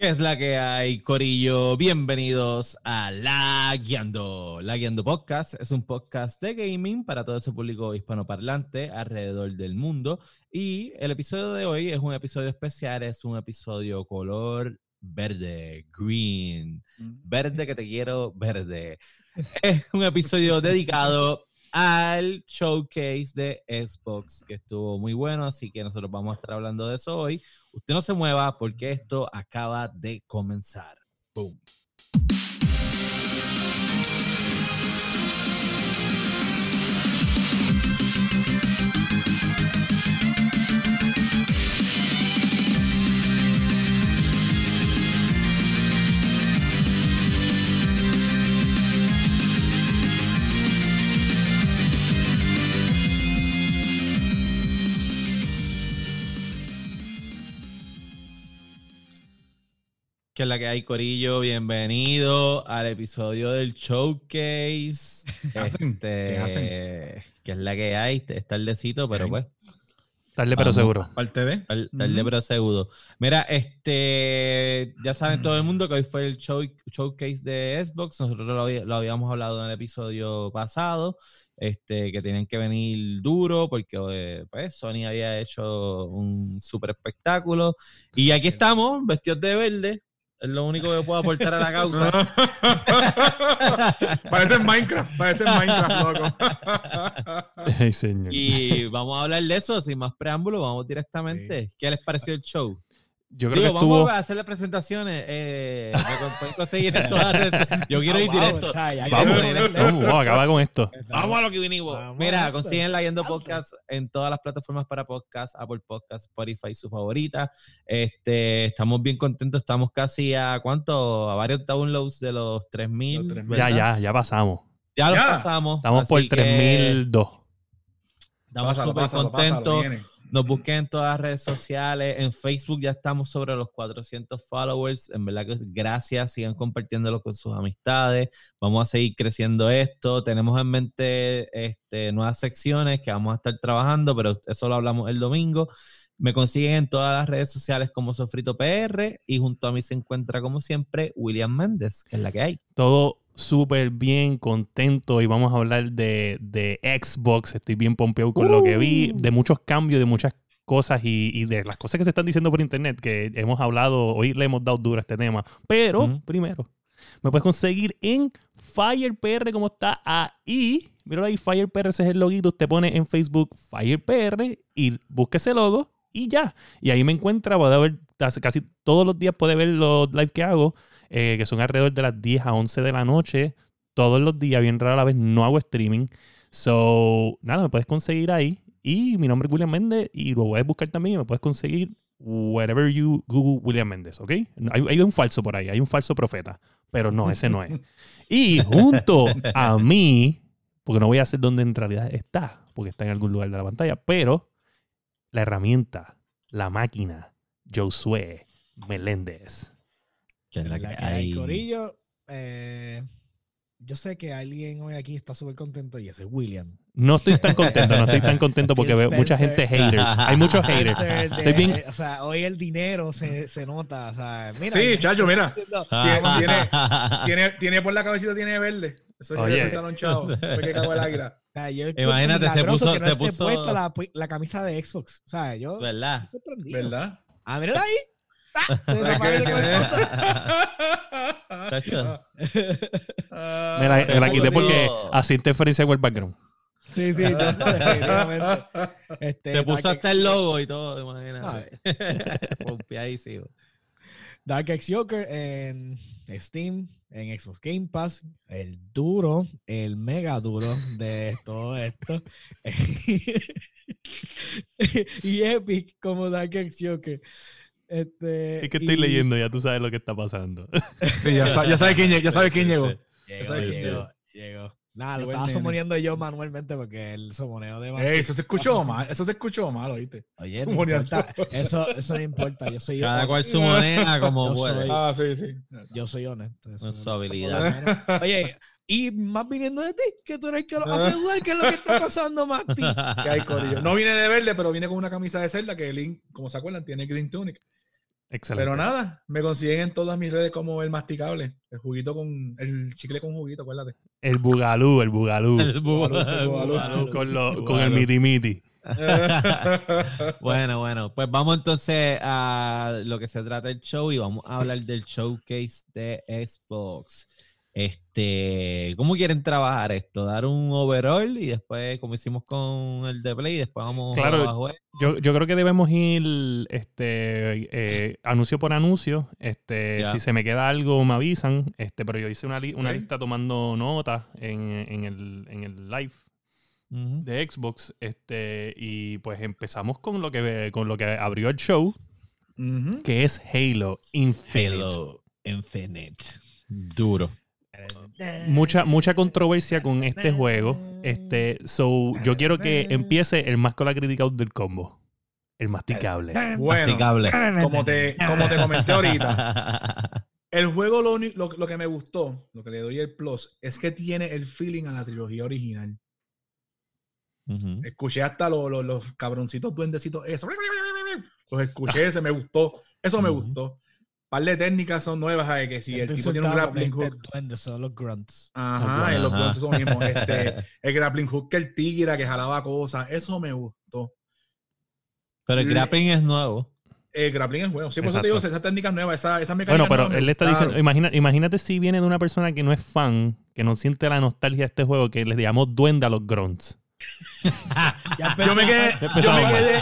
¿Qué es la que hay, Corillo? Bienvenidos a La Guiando. La Guiando Podcast es un podcast de gaming para todo ese público hispanoparlante alrededor del mundo. Y el episodio de hoy es un episodio especial, es un episodio color verde, green. Verde que te quiero, verde. Es un episodio dedicado al showcase de Xbox, que estuvo muy bueno, así que nosotros vamos a estar hablando de eso hoy. Usted no se mueva porque esto acaba de comenzar. Boom. ¿Qué es la que hay, Corillo? Bienvenido al episodio del Showcase. ¿Qué hacen? Este, ¿Qué hacen? ¿Qué es la que hay? Es tardecito, pero pues. Tarde pero seguro. Parte de. Tal- Tarde Ujú. pero seguro. Mira, este, ya saben todo el mundo que hoy fue el show, showcase de Xbox. Nosotros lo habíamos hablado en el episodio pasado, este, que tenían que venir duro porque eh, pues, Sony había hecho un super espectáculo. Y aquí estamos, vestidos de verde. Es lo único que puedo aportar a la causa. parece Minecraft, parece Minecraft, loco. Ay, señor. y vamos a hablar de eso, sin más preámbulo, vamos directamente. ¿Qué les pareció el show? Yo creo Digo, que estuvo. vamos a hacer las presentaciones. Eh, me con- pueden conseguir en todas las redes. Yo quiero ir Ah, wow, directo. o sea, ya Vamos, vamos, vamos a acabar con esto. Vamos a lo que vinimos. Vamos Mira, consiguen la Yendo Tanto. Podcast en todas las plataformas para podcast, Apple Podcast, Spotify, su favorita. Este, estamos bien contentos. Estamos casi a cuánto? A varios downloads de los 3000. Los 3000. Ya, ya, ya pasamos. Ya los Ya. pasamos. Estamos por así que 3002. Estamos súper pásalo, contentos. Nos busquen en todas las redes sociales. En Facebook ya estamos sobre los 400 followers. En verdad que gracias. Sigan compartiéndolo con sus amistades. Vamos a seguir creciendo esto. Tenemos en mente este, nuevas secciones que vamos a estar trabajando, pero eso lo hablamos el domingo. Me consiguen en todas las redes sociales como Sofrito PR y junto a mí se encuentra como siempre William Méndez, que es la que hay. Todo súper bien, contento. Y vamos a hablar de, de Xbox. Estoy bien pompeado con lo que vi. De muchos cambios, de muchas cosas y, y de las cosas que se están diciendo por internet. Que hemos hablado, hoy le hemos dado duro a este tema. Pero, primero, me puedes conseguir en FirePR, como está ahí. Mira ahí, FirePR, ese es el loguito. Usted pone en Facebook FirePR y busque ese logo y ya. Y ahí me encuentra, puede ver, casi todos los días puede ver los live que hago, eh, que son alrededor de las 10 a 11 de la noche. Todos los días, bien rara la vez, no hago streaming. So, nada, me puedes conseguir ahí. Y mi nombre es William Méndez y lo puedes buscar también me puedes conseguir wherever you Google William Méndez, ¿ok? Hay, hay un falso por ahí, hay un falso profeta, pero no, ese no es. Y junto a mí, porque no voy a hacer donde en realidad está, porque está en algún lugar de la pantalla, pero la herramienta, la máquina, Josué Meléndez. Que es la La que que hay, hay. Corillo. eh, yo sé que alguien hoy aquí está súper contento y ese es William. No estoy tan contento, no estoy tan contento porque veo mucha gente haters. Hay muchos haters. De- Estoy bien- O sea, hoy el dinero se, se nota. O sea, mira, Sí, chacho, mira. Tiene, tiene, tiene, tiene por la cabecita, tiene verde. Eso es Oye. que está lonchado. Fue que cagó el águila. o sea, yo Imagínate, se puso- que no se puso- puesta la, la camisa de Xbox. O sea, yo ¿Verdad? estoy sorprendido. ¿Verdad? Ah, mírala ahí. Ah, se desaparece con el foto. Chacho. Me la, me la quité porque hacía interferencia con el background. Sí, sí, no, no, definitivamente. Este, Te puso Dark hasta el logo y todo, imagínate. Pompeadísimo. Dark X Joker en Steam, en Xbox Game Pass, el duro, el mega duro de todo esto. y Epic como Dark X Joker. Este, Es que estoy y- leyendo, ya tú sabes lo que está pasando. Sí, ya, sa- ya sabe quién, ya sabe quién llegó. Llegó, ¿Sabes quién llegó, llegó. Nada, lo estaba sumoneando yo manualmente porque el sumoneo de Ey, Martín- eso se escuchó mal. Eso se escuchó mal, ¿oíste? Oye, no importa, eso, eso no importa. Yo soy, Cada cual su moneda como puede. Ah, sí, sí. yo soy honesto. eso su habilidad. Oye, y más viniendo de ti, que tú eres el que lo hace dudar qué es lo que está pasando, Mati. Que hay corillo. No viene de verde, pero viene con una camisa de celda que Link, como se acuerdan, tiene Green Tunic. Excelente. Pero nada, me consiguen en todas mis redes como el masticable. El juguito con. El chicle con juguito, acuérdate. El bugalú, el bugalú. El bu- Bugalú, el bugalú. bugalú. con, lo- con el miti miti. Bueno, bueno, pues vamos entonces a lo que se trata el show y vamos a hablar del showcase de Xbox. Este, ¿cómo quieren trabajar esto? Dar un overall y después, como hicimos con el de Play, después vamos Claro, a juego? Yo, yo creo que debemos ir este, eh, anuncio por anuncio. Este. Si se me queda algo, me avisan. Este, pero yo hice una, li- una Ok. lista tomando notas en, en el, en el live de Xbox. Este, y pues empezamos con lo que, con lo que abrió el show, que es Halo Infinite. Halo Infinite. Duro. Mucha, mucha controversia con este juego. Este, so, yo quiero que empiece el más con la crítica del combo. El masticable. Bueno, Masticable. como te, como te comenté ahorita, el juego lo, lo, lo que me gustó, lo que le doy el plus, es que tiene el feeling a la trilogía original. Escuché hasta lo- lo- los cabroncitos duendecitos, eso. Los escuché, ese me gustó. Eso me gustó. Par de técnicas son nuevas, ¿sabes? Que si el Estoy tipo tiene un grappling hook. duende son los grunts. Ajá, los Ajá. bronces son mismos. Este, el grappling hook que el tigre, que jalaba cosas, eso me gustó. Pero el Le- grappling es nuevo. El grappling es bueno. Sí, por eso te digo, esa técnica nueva, esa, esa mecánica Bueno, pero nueva él le está diciendo, imagina, imagínate si viene de una persona que no es fan, que no siente la nostalgia de este juego, que les llamamos duende a los grunts. Ya Yo me quedé, yo me quedé,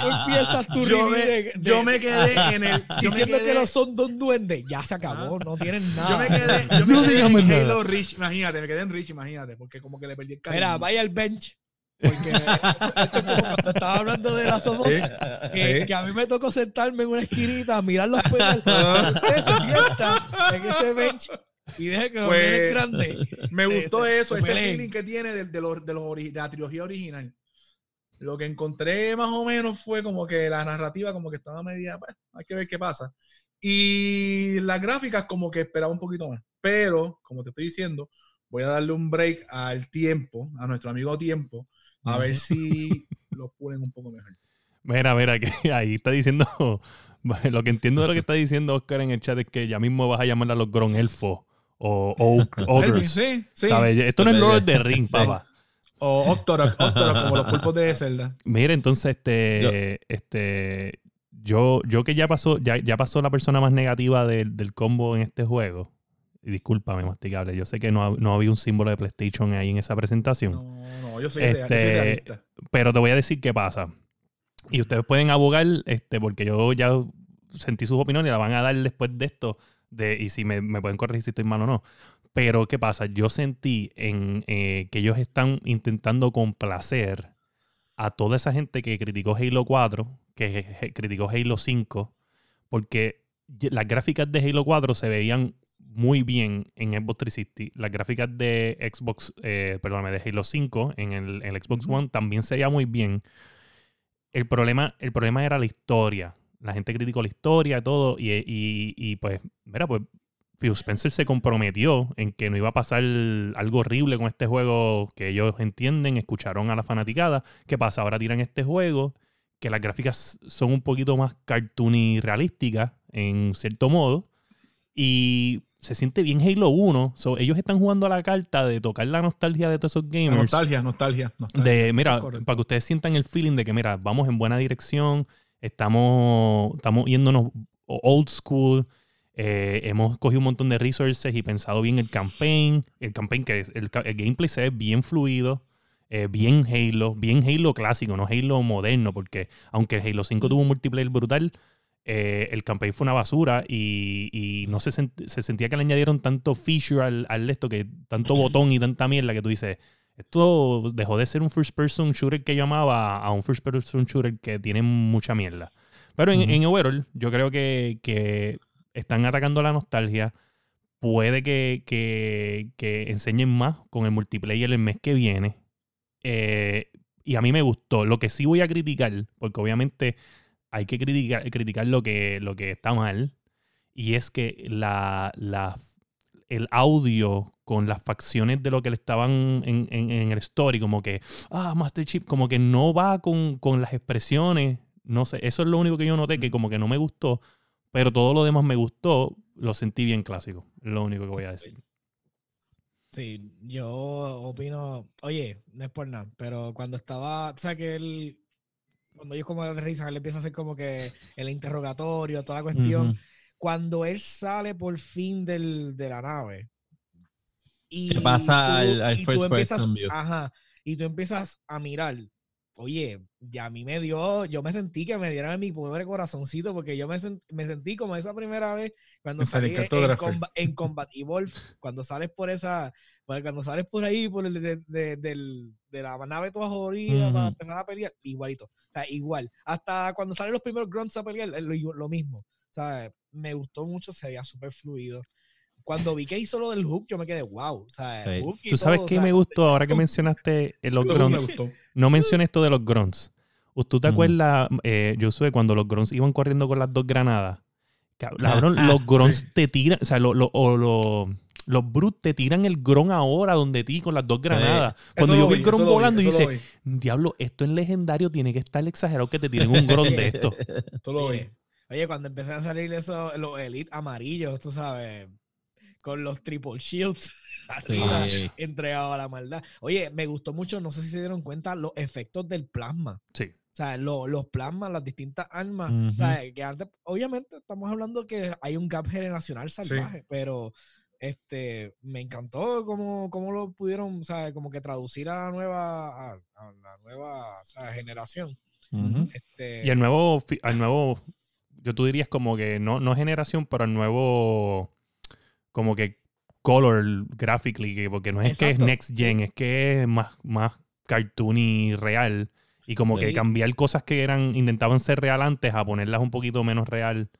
tu yo review me, de- de- yo me quedé en el. Yo me diciendo quedé, que no son dos duendes. Ya se acabó, no tienen nada. yo me quedé, yo me No quedé en nada. Halo Reach, imagínate, me quedé en Reach, imagínate, porque como que le perdí el cariño. Mira, vaya al bench. Porque esto es como cuando estaba hablando de las somos, Sí. que, Sí. que a mí me tocó sentarme en una esquinita a mirar los pedales. Ah. Usted se sienta en ese bench y deja que Pues, grandes. Me gustó se- eso, se ese feeling que tiene de, de los, de, los ori- de la trilogía original. Lo que encontré más o menos fue como que la narrativa como que estaba media, pues, hay que ver qué pasa. Y las gráficas como que esperaba un poquito más. Pero, como te estoy diciendo, voy a darle un break al tiempo, a nuestro amigo tiempo, a ver si lo pulen un poco mejor. Mira, mira, que ahí está diciendo. Lo que entiendo de lo que está diciendo Oscar en el chat es que ya mismo vas a llamar a los Gron Elfo o Oak-. Sí, sí. ¿sabes? Esto no es Lord of the Ring, Sí. papá. O Octorok, Octorok, como los pulpos de Zelda. Mira, entonces, este, este, yo, yo que ya pasó, ya, ya pasó la persona más negativa del, del combo en este juego. Y discúlpame, masticable. Yo sé que no, no había un símbolo de PlayStation ahí en esa presentación. No, no, yo soy, Este, real- yo soy realista. Pero te voy a decir qué pasa. Y ustedes pueden abogar, este, porque yo ya sentí sus opiniones y la van a dar después de esto. De, y si me, me pueden corregir si estoy mal o no. Pero ¿qué pasa? Yo sentí en, eh, que ellos están intentando complacer a toda esa gente que criticó Halo 4, que criticó Halo 5, porque las gráficas de Halo 4 se veían muy bien en Xbox 360. Las gráficas de Xbox, eh, perdóname, de Halo 5 en el, en el Xbox. One también se veía muy bien. El problema, el problema era la historia. La gente criticó la historia, todo, y, y, y pues, mira, pues Phil Spencer se comprometió en que no iba a pasar algo horrible con este juego que ellos entienden, escucharon a la fanaticada. ¿Qué pasa? Ahora tiran este juego, que las gráficas son un poquito más cartoony realísticas, en cierto modo, y se siente bien Halo 1. So, ellos están jugando a la carta de tocar la nostalgia de todos esos gamers. Nostalgia, nostalgia, nostalgia. De, mira, para que ustedes sientan el feeling de que, mira, vamos en buena dirección, estamos, estamos yéndonos old school, eh, hemos cogido un montón de resources y pensado bien el campaign, el campaign que es, el, gameplay se ve bien fluido, eh, bien Halo, bien Halo clásico, no Halo moderno, porque aunque Halo 5 tuvo un multiplayer brutal, eh, el campaign fue una basura y, y no se, sent- se sentía que le añadieron tanto feature al, al esto, que tanto botón y tanta mierda que tú dices, esto dejó de ser un first person shooter que yo amaba a un first person shooter que tiene mucha mierda. Pero en, en overall, yo creo que, que están atacando la nostalgia. Puede que, que- que enseñen más con el multiplayer el mes que viene. Eh, y a mí me gustó. Lo que sí voy a criticar, porque obviamente hay que criticar, criticar lo, que, lo que está mal, y es que la, la- el audio con las facciones de lo que le estaban en, en- en el story, como que, ah, Master Chief, como que no va con, con las expresiones. No sé, eso es lo único que yo noté, que como que no me gustó, Pero todo lo demás me gustó, lo sentí bien clásico. Es lo único que voy a decir. Sí, yo opino, oye, no es por nada, pero cuando estaba, o sea que él, cuando ellos como aterrizan, él empieza a hacer como que el interrogatorio, toda la cuestión. Ujú. Cuando él sale por fin del, de la nave. Y Se pasa al- al y first empiezas- person view. Ajá, y tú empiezas a mirar. Oye, ya a mí me dio, yo me sentí que me dieron en mi pobre corazoncito porque yo me, sen- me sentí como esa primera vez cuando salí en, comba- en Combat Evolve, cuando sales por esa, cuando sales por ahí, por el de, de- del- de la nave toda jodida para Ujú. empezar a pelear, igualito, o sea, igual. Hasta cuando salen los primeros grunts a pelear, lo, lo mismo. Sea, me gustó mucho, se veía súper fluido. Cuando vi que hizo lo del hook, yo me quedé wow. O sea, Sí. hook y ¿Tú sabes todo, o qué sea, me gustó ahora que mencionaste eh, los grunts? gustó. No mencioné esto de los grunts. ¿Tú te Ujú. acuerdas, eh, Josué, cuando los grunts iban corriendo con las dos granadas? Cab- Ah, Cabrón, ah, los grunts sí. te tiran, o sea, lo- lo- o lo- los brutes te tiran el gron ahora donde ti con las dos granadas. Cuando Eso yo vi el gron volando y dice, diablo, esto en legendario tiene que estar exagerado que te tiren un gron de esto. eso lo vi. Oye, cuando empezaron a salir esos, los Elite amarillos, tú sabes, con los triple shields arriba, Sí. entregado a la maldad. Oye, me gustó mucho, no sé si se dieron cuenta, los efectos del plasma. Sí. O sea, lo- los plasmas, las distintas armas. Ujú. O sea, que antes, obviamente, estamos hablando que hay un gap generacional salvaje, pero este me encantó cómo, cómo lo pudieron, o sea, como que traducir a la nueva, a, a la nueva o sea, generación. Ujú. Este, Y al nuevo, al nuevo, yo tú dirías como que no, no generación, pero al nuevo, como que color graphically, que- porque no es que es next gen, es que es más, más cartoony real. Y como que cambiar cosas que eran, intentaban ser real antes a ponerlas un poquito menos real.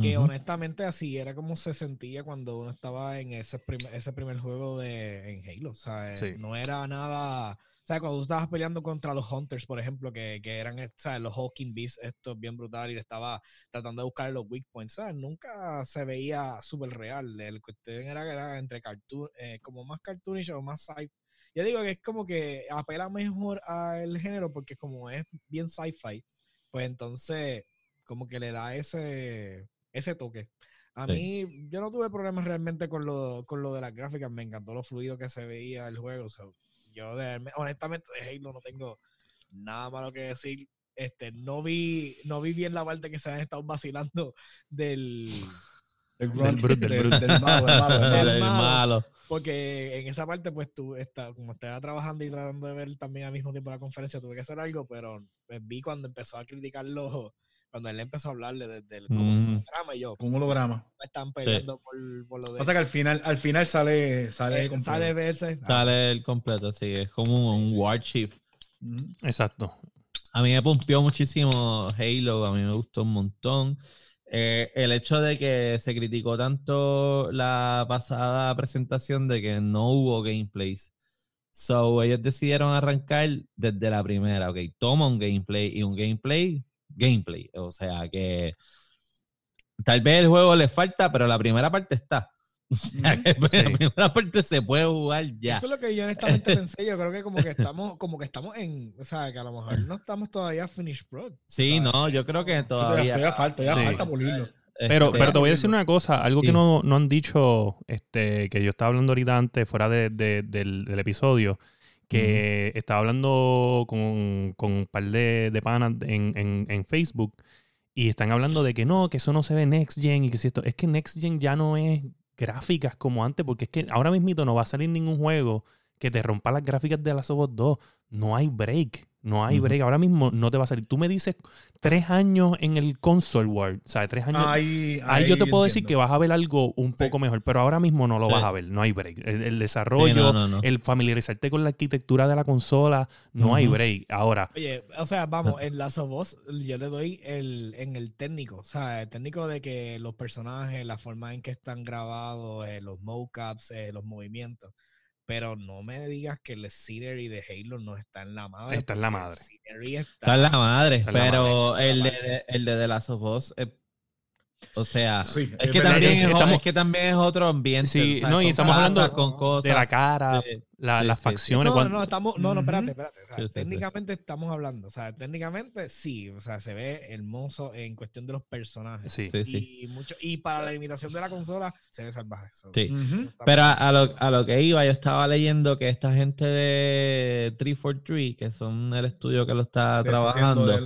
que honestamente así era como se sentía cuando uno estaba en ese, prim- ese primer juego de en Halo. O sea, Sí. no era nada. O sea, cuando tú estabas peleando contra los Hunters, por ejemplo, que, que eran o sea, los Hawking Beasts, estos bien brutal, y le estaba tratando de buscar los weak points. ¿sabes? Nunca se veía súper real. El cuestión era que era entre cartoon, eh, como más cartoonish o más sci Yo digo que es como que apela mejor al género porque como es bien sci-fi, pues entonces como que le da ese, ese toque. A Sí. mí, yo no tuve problemas realmente con lo, con lo de las gráficas, me encantó lo fluido que se veía el juego. so, yo de, honestamente de Halo no tengo nada malo que decir. Este, no vi, no vi bien la parte que se han estado vacilando del El Del malo, del porque en esa parte, pues tú, está, como estaba trabajando y tratando de ver también al mismo tiempo la conferencia, tuve que hacer algo, pero pues, vi cuando empezó a criticarlo, cuando él empezó a hablarle desde el como Mm. programa y yo, un holograma. están peleando por, por lo de... Pasa que al final, al final sale, sale eh, completo. sale verse. Sale el completo, sí. Es como un, un War Chief. Ujú. Exacto. A mí me pompió muchísimo Halo, a mí me gustó un montón. Eh, el hecho de que se criticó tanto la pasada presentación de que no hubo gameplays. So, ellos decidieron arrancar desde la primera. Ok, toma un gameplay y un gameplay, gameplay. O sea que tal vez el juego le falta, pero la primera parte está. O sea que Sí. la primera parte se puede jugar ya. Eso es lo que yo honestamente pensé. Yo creo que como que estamos, como que estamos en, o sea, que a lo mejor no estamos todavía finished product. Sí, ¿sabes? no, yo creo que todavía, todavía. todavía falta, todavía Sí. falta pulirlo. Pero, este, pero te voy a decir una cosa, algo que Sí. no, no han dicho, este, que yo estaba hablando ahorita antes, fuera de- de- del, del episodio, que estaba hablando con, con un par de, de panas en, en- en Facebook y están hablando de que no, que eso no se ve Next Gen y que si esto, es que Next Gen ya no es gráficas como antes, porque es que ahora mismito no va a salir ningún juego que te rompa las gráficas de las of Us 2. No hay break. No hay break. Ahora mismo no te va a salir. Tú me dices tres años en el console world. O sea, tres años. Ahí, Ahí yo te puedo decir que vas a ver algo un Sí. poco mejor, pero ahora mismo no lo Sí. vas a ver, no hay break. El, el sí, desarrollo, no, no, no. el familiarizarte con la arquitectura de la consola, no hay break. Ahora, Oye, o sea, vamos, en Last of Us yo le doy el, en el técnico, o sea, el técnico de que los personajes, la forma en que están grabados, eh, los mocaps, eh, los movimientos, pero no me digas que el scenery de Halo no está en la madre. Está en la madre. está- Está en la madre, la pero madre, el de, el de The Last of Us es O sea, Sí, es, que también que es, estamos- es que también es otro ambiente. Sí, o sea, no, y estamos hablando con cosas. de la cara, Sí, la- sí, las sí, sí. facciones. No, cuando- no, estamos, no, no, espérate, espérate. O sea, Sí, sí, sí. técnicamente estamos hablando. O sea, técnicamente sí. O sea, se ve hermoso en cuestión de los personajes. Sí. Sí, sí. Y, mucho, y para la limitación de la consola se ve salvaje. So, Sí. Pero a, lo, a lo que iba, yo estaba leyendo que esta gente de 343, que son el estudio que lo está trabajando,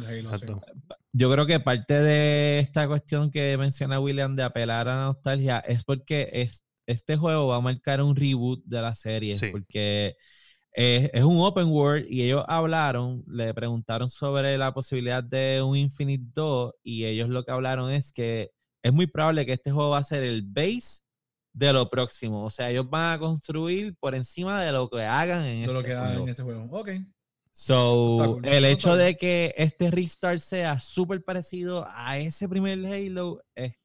yo creo que parte de esta cuestión que menciona William de apelar a la nostalgia es porque es, este juego va a marcar un reboot de la serie, Sí. porque es, es un open world y ellos hablaron, le preguntaron sobre la posibilidad de un Infinite 2 y ellos lo que hablaron es que es muy probable que este juego va a ser el base de lo próximo, o sea, ellos van a construir por encima de lo que hagan en De lo este que hay juego. en ese juego. Ok. So, el hecho de que este restart sea súper parecido a ese primer Halo, es,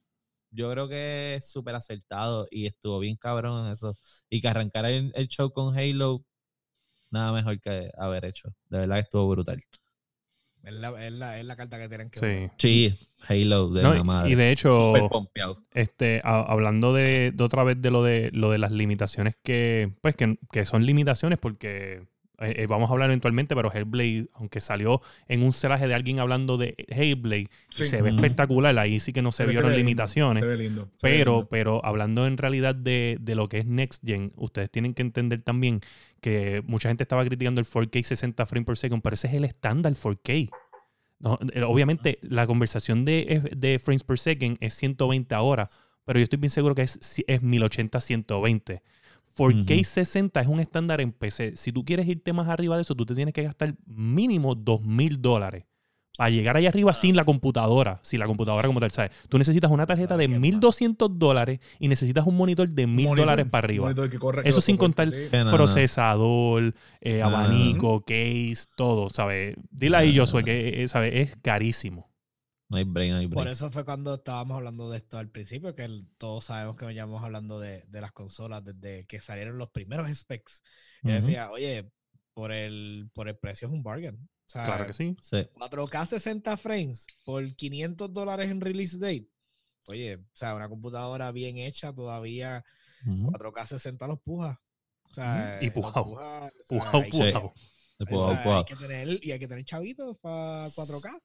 yo creo que es súper acertado y estuvo bien cabrón en eso. Y que arrancara el, el show con Halo, nada mejor que haber hecho. De verdad que estuvo brutal. Es la, es la- es la carta que tienen que. Sí. Sí, Halo de No, la madre. y de hecho, Súper pompeado. este, a- hablando de, de otra vez de lo de lo de las limitaciones que, pues, que, que son limitaciones porque eh, eh, vamos a hablar eventualmente, pero Hellblade, aunque salió en un celaje de alguien hablando de Hellblade, Sí. se ve espectacular, ahí sí que no se, vieron lindo, limitaciones. Se ve lindo. se ve Pero, lindo. pero hablando en realidad de, de lo que es Next Gen, ustedes tienen que entender también que mucha gente estaba criticando el 4K 60 frames per second, pero ese es el estándar 4K. No, eh, obviamente, la conversación de, de frames per second es 120 ahora, pero yo estoy bien seguro que es, es 1080 120. 4K Ujú. 60 es un estándar en PC. Si tú quieres irte más arriba de eso, tú te tienes que gastar mínimo 2.000 dólares para llegar allá arriba sin la computadora. Sin la computadora como tal, ¿sabes? Tú necesitas una tarjeta de ¿Sabes qué, 1.200 dólares y necesitas un monitor de 1.000 Monitor, dólares para arriba. monitor que corre, que Eso sin contar sí. Procesador, eh, abanico, case, todo, ¿sabes? Dile ahí, Ah. Josué, que eh, ¿sabes? es carísimo. No hay break, no hay Por eso fue cuando estábamos hablando de esto al principio, que el- todos sabemos que veníamos hablando de, de las consolas desde que salieron los primeros specs. Yo Ujú. decía, oye, por el, por el precio es un bargain. O sea, Claro que sí. Sí. 4K 60 frames por 500 dólares en release date. Oye, o sea, una computadora bien hecha todavía, Ujú. 4K 60 los puja. O sea, Y los pujao. puja, o sea, Pujao, hay que- pujao. Se o pudo- sea, pudo. hay que tener, y hay que tener chavitos para 4K.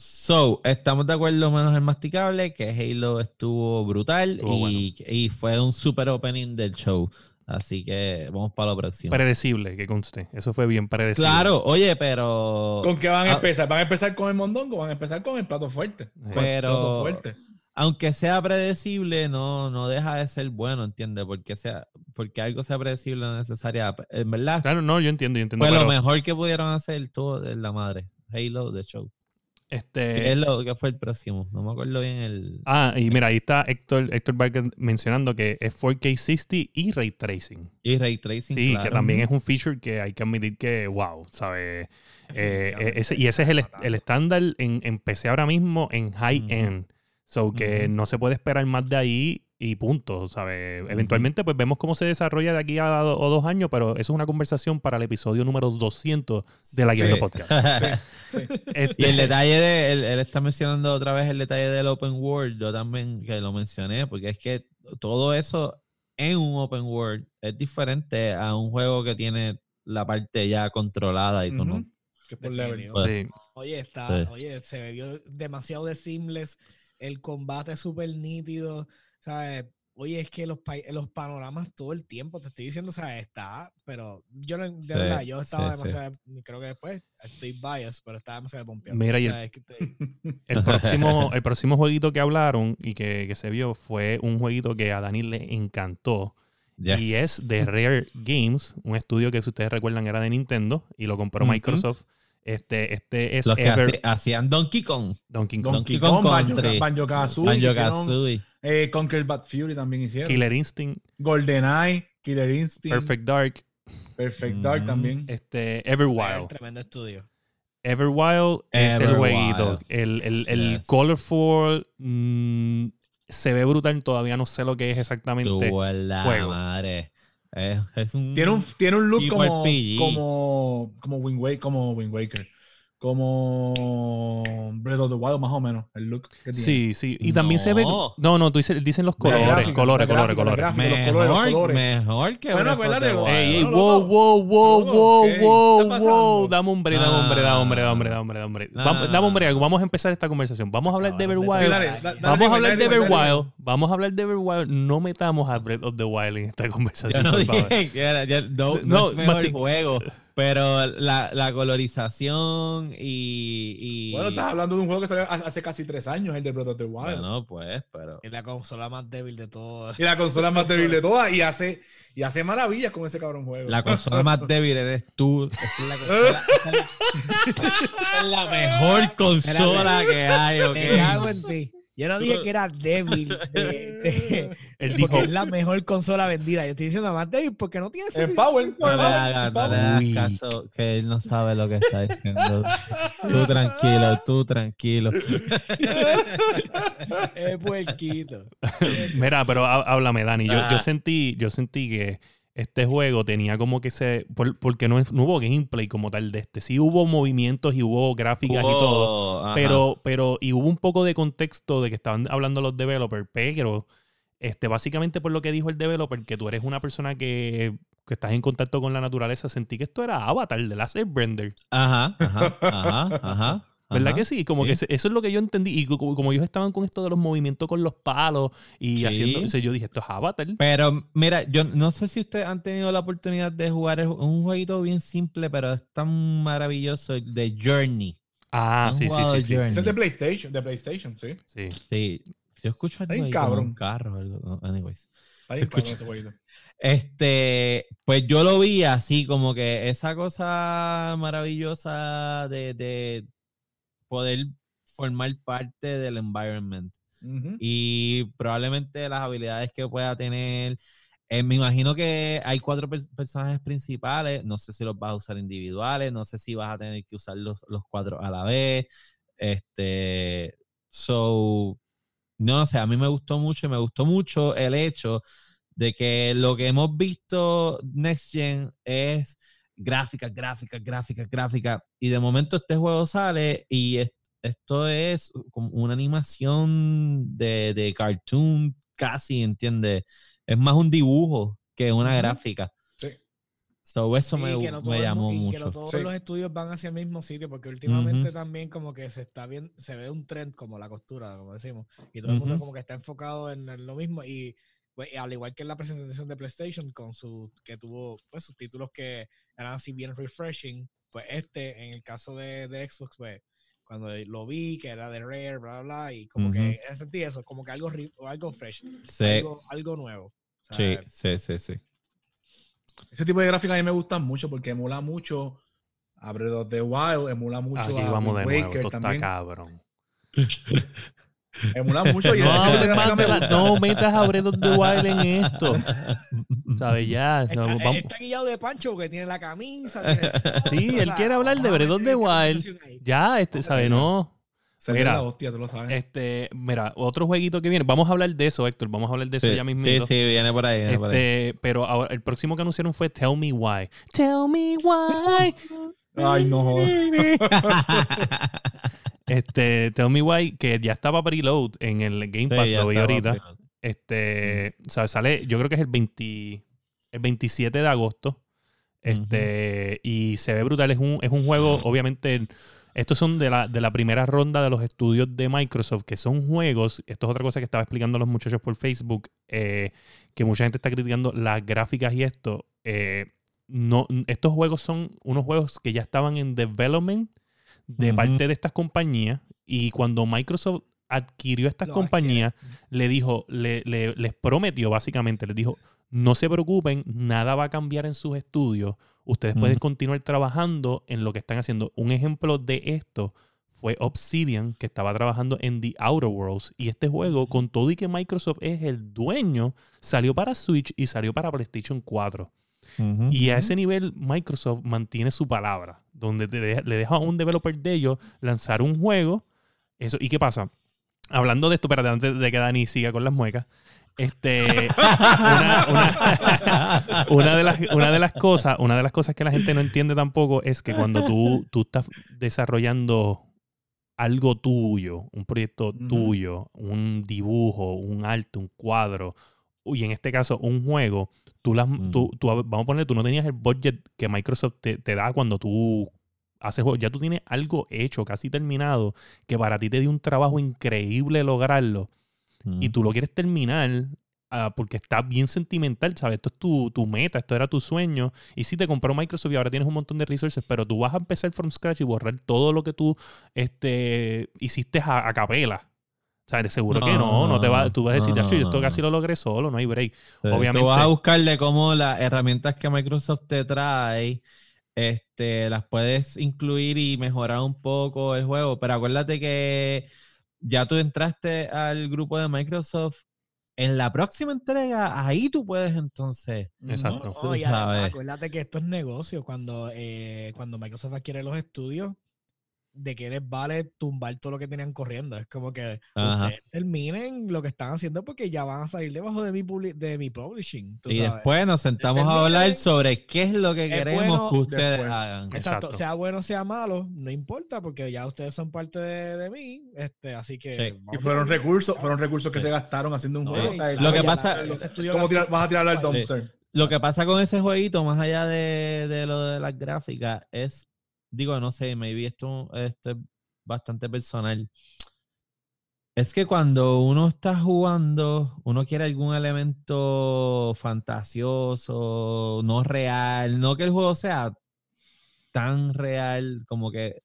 So, estamos de acuerdo menos el masticable que Halo estuvo brutal Estuvo y, y fue un super opening del show. Así que vamos para lo próximo. Predecible, que conste. Eso fue bien predecible. Claro, oye, pero ¿Con qué van a Ah. empezar? ¿Van a empezar con el mondongo? ¿Van a empezar con el plato fuerte? Con el Pero- plato fuerte. aunque sea predecible, no, no deja de ser bueno, ¿entiendes? Porque sea, porque algo sea predecible no es necesaria. En verdad, Claro, no, yo entiendo, yo entiendo. fue lo pero, mejor que pudieron hacer todo de la madre. Halo The Show. Este, ¿Qué es lo que fue el próximo? No me acuerdo bien el. Ah, y mira, ahí está Héctor, Héctor Vargas mencionando que es 4K 60 y Ray Tracing. Y Ray Tracing. Sí, claro. que también es un feature que hay que admitir que, wow, ¿sabes? Eh, eh, ese- y ese es el, el estándar en, en PC ahora mismo en high Ujú. end. So que no se puede esperar más de ahí y punto, ¿sabes? Eventualmente pues vemos cómo se desarrolla de aquí a do- o dos años, pero eso es una conversación para el episodio número 200 de la Sí. De Podcast. Sí. Este, Y el detalle de, él, él está mencionando otra vez el detalle del open world, yo también que lo mencioné, porque es que todo eso en un open world es diferente a un juego que tiene la parte ya controlada y tú no. Ujú. Que es por level. Definitivo. sí. Oye, está, Sí. oye, se vio demasiado de seamless, el combate es súper nítido, ¿sabes? Oye, es que los, pa- los panoramas todo el tiempo, te estoy diciendo, o sea, está, pero yo no, de Sí, verdad, yo estaba sí, sí. demasiado, creo que después estoy biased, pero estaba demasiado pompeado. Mira, y O el- es que te- El próximo, el próximo jueguito que hablaron y que, que se vio fue un jueguito que a Dani le encantó. Y es de Rare Games, un estudio que si ustedes recuerdan era de Nintendo y lo compró. Microsoft. Este, este es Los que Ever- hace- hacían Donkey Kong. Donkey Kong, Donkey Kong Kong, Banjo, Country. Banjo Kazooie, Banjo hicieron, Kazooie. Eh, Conquer Bad Fury también hicieron. Killer Instinct, GoldenEye, Killer Instinct, Perfect Dark, Perfect Dark Mm. también. este, es Everwild. tremendo estudio. Everwild es el jueguito. El, el, el Yes. Colorful mm, se ve brutal, todavía no sé lo que es exactamente. La juego. madre. Es, es un, Tiene un, tiene un look como, como, como, Wind Waker, como Wind Waker. Como Breath of the Wild, más o menos, el look que tiene. Sí, sí. Y también se ve. No. No, no, tú dices, dicen los colores, gráfica, colores, colores, gráfica, colores. gráfica, los colores, los Mejor, colores. mejor que Bueno, acuérdate, Wild. Ey, ey, No, wow, wow, wow, wow, ¿qué? ¿Qué wow, wow. Dame hombre, dame hombre, dame hombre, dame hombre, dame hombre, dame hombre. Nah. Vamos, dame. Vamos a empezar esta conversación. Vamos a hablar de Everwild. Vamos a hablar de. Everwild. Vamos a hablar de Everwild. No metamos a Breath of the Wild en esta Yo conversación. no por favor. dije no, no No, es mejor juego, pero la, la colorización y, y- Bueno, estás hablando de un juego que salió hace casi tres años, el de the Wild. Bueno, pues, pero Es la consola más débil de todas. Y la consola más débil de todas y hace, y hace maravillas con ese cabrón juego. la consola más débil eres tú. Es la consola- Es la mejor consola que hay, Me ¿ok? cago en ti. Yo no dije que era débil. de- de- Él porque dijo, es la mejor consola vendida. Yo estoy diciendo más débil porque no tiene En suficiente Power. No le hagas, no caso, que él no sabe lo que está diciendo. Tú tranquilo, tú tranquilo. Es puerquito. Mira, pero há- háblame, Dani. Yo, yo Ah. sentí, yo sentí que este juego tenía como que se. por- porque no, no hubo gameplay como tal de este. Sí hubo movimientos y hubo gráficas y todo. Ajá. Pero, pero, y hubo un poco de contexto de que estaban hablando los developers, pero este, básicamente por lo que dijo el developer, que tú eres una persona que, que estás en contacto con la naturaleza, sentí que esto era Avatar de Last Airbender. Ajá, ajá, ajá, ajá. ¿Verdad ajá. que sí? Como sí. que eso es lo que yo entendí. Y como, como ellos estaban con esto de los movimientos con los palos y Sí. haciendo. entonces yo dije, esto es Avatar. Pero mira, yo no sé si ustedes han tenido la oportunidad de jugar un jueguito bien simple, pero es tan maravilloso, el de Journey. Ah, ¿Han sí, sí, sí, sí, es de PlayStation, de PlayStation, sí. sí. Sí, yo escucho algo ahí como cabrón. un carro o algo. no, anyways. Escucha. cabrón ese jueguito. Este, pues yo lo vi así, como que esa cosa maravillosa de, de poder formar parte del environment. Y probablemente las habilidades que pueda tener. eh, me imagino que hay cuatro pers- personajes principales. No sé si los vas a usar individuales. No sé si vas a tener que usar los, los cuatro a la vez. Este. So. No sé, a mí me gustó mucho. y Me gustó mucho el hecho de que lo que hemos visto Next Gen es gráfica, gráfica, gráfica, gráfica. Y de momento este juego sale y es- esto es como una animación de, de cartoon casi, ¿entiendes? Es más un dibujo que una Ujú. gráfica. Sí. So, eso Sí, me, que no me el llamó mu- y que mucho. no todos Sí. los estudios van hacia el mismo sitio, porque últimamente Ujú. también como que se está bien, se ve un trend como la costura, como decimos, y todo el mundo como que está enfocado en, en lo mismo y pues, al igual que en la presentación de PlayStation con su que tuvo pues sus títulos que eran así bien refreshing, pues este en el caso de, de Xbox pues cuando lo vi que era de Rare, bla bla, bla y como que sentí eso, como que algo algo fresh, Sí, algo, algo nuevo. O sí, sea, sí, sí, sí. Ese tipo de gráficas a mí me gustan mucho porque emula mucho a Breath of the Wild, emula mucho Aquí a vamos de nuevo. Waker Esto está también. cabrón. Emula mucho y No, la- no metas a Breath of the Wild en esto. ¿Sabes? Ya. no, Está, vamos- está guillado de Pancho porque tiene la camisa. tiene Sí, él sea, quiere hablar de Breath of the Wild. Ya, este, ¿sabes? No. Sería Mira, la hostia, tú lo sabes. Este, mira, otro jueguito que viene. Vamos a hablar de eso, Héctor. Vamos a hablar de eso ya mismo. sí, sí, viene por ahí. Viene por ahí. Este, pero ahora, el próximo que anunciaron fue Tell Me Why. Tell Me Why. Ay, no jodas. este, Tell Me Why, que ya estaba preload en el Game Pass, Sí, lo vi ahorita. preload. Este, o sea, sale, yo creo que es el 20, el 27 de agosto. Este, y se ve brutal. Es un, es un juego, obviamente. Estos son de la, de la primera ronda de los estudios de Microsoft, que son juegos. Esto es otra cosa que estaba explicando a los muchachos por Facebook, eh, que mucha gente está criticando las gráficas y esto. eh, no, estos juegos son unos juegos que ya estaban en development de parte de estas compañías. Y cuando Microsoft adquirió estas Lo compañías, le dijo, le, le- les prometió básicamente, les dijo, no se preocupen, nada va a cambiar en sus estudios. Ustedes pueden continuar trabajando en lo que están haciendo. Un ejemplo de esto fue Obsidian, que estaba trabajando en The Outer Worlds. Y este juego, con todo y que Microsoft es el dueño, salió para Switch y salió para PlayStation 4. Y a ese nivel, Microsoft mantiene su palabra, donde te le deja a un developer de ellos lanzar un juego. Eso, ¿Y qué pasa? Hablando de esto, espérate, antes de que Dani siga con las muecas. Este, una, una- una de las, una de las cosas, una de las cosas que la gente no entiende tampoco es que cuando tú, tú estás desarrollando algo tuyo, un proyecto tuyo, un dibujo, un arte, un cuadro, y en este caso un juego, tú las, tú, tú- vamos a poner, tú no tenías el budget que Microsoft te, te da cuando tú haces juegos. Ya tú tienes algo hecho, casi terminado, que para ti te dio un trabajo increíble lograrlo y tú lo quieres terminar ah, porque está bien sentimental, ¿sabes? Esto es tu, tu meta, esto era tu sueño. Y sí te compró Microsoft y ahora tienes un montón de resources, pero tú vas a empezar from scratch y borrar todo lo que tú este, hiciste a, a capela. O sea, de seguro que no, no te va, tú vas a decir, No, "Acho, yo esto casi lo logré solo, no hay break. Sí, Obviamente- Tú vas a buscarle cómo las herramientas que Microsoft te trae, este, las puedes incluir y mejorar un poco el juego. Pero acuérdate que ya tú entraste al grupo de Microsoft. En la próxima entrega, ahí tú puedes entonces. Exacto. No, y además, acuérdate que esto es negocio. Cuando, eh, cuando Microsoft adquiere los estudios, de qué les vale tumbar todo lo que tenían corriendo. Es como que Ajá. ustedes terminen lo que están haciendo porque ya van a salir debajo de mi, publi- de mi publishing. tú Y sabes. después nos sentamos a Terminen, hablar sobre qué es lo que es queremos bueno que ustedes después. hagan. Exacto, Exacto. sea bueno, sea malo, no importa, porque ya ustedes son parte de, de mí, este, así que... Sí. Y a fueron recursos, fueron recursos que Sí. se gastaron haciendo un No, juego. claro, Lo que pasa- la- los estudios ¿Cómo tirar- vas a tirar al Sí. dumpster? Lo que pasa con ese jueguito, más allá de, de lo de las gráficas, es, digo, no sé, maybe esto, esto es bastante personal. Es que cuando uno está jugando, uno quiere algún elemento fantasioso, no real, no que el juego sea tan real como que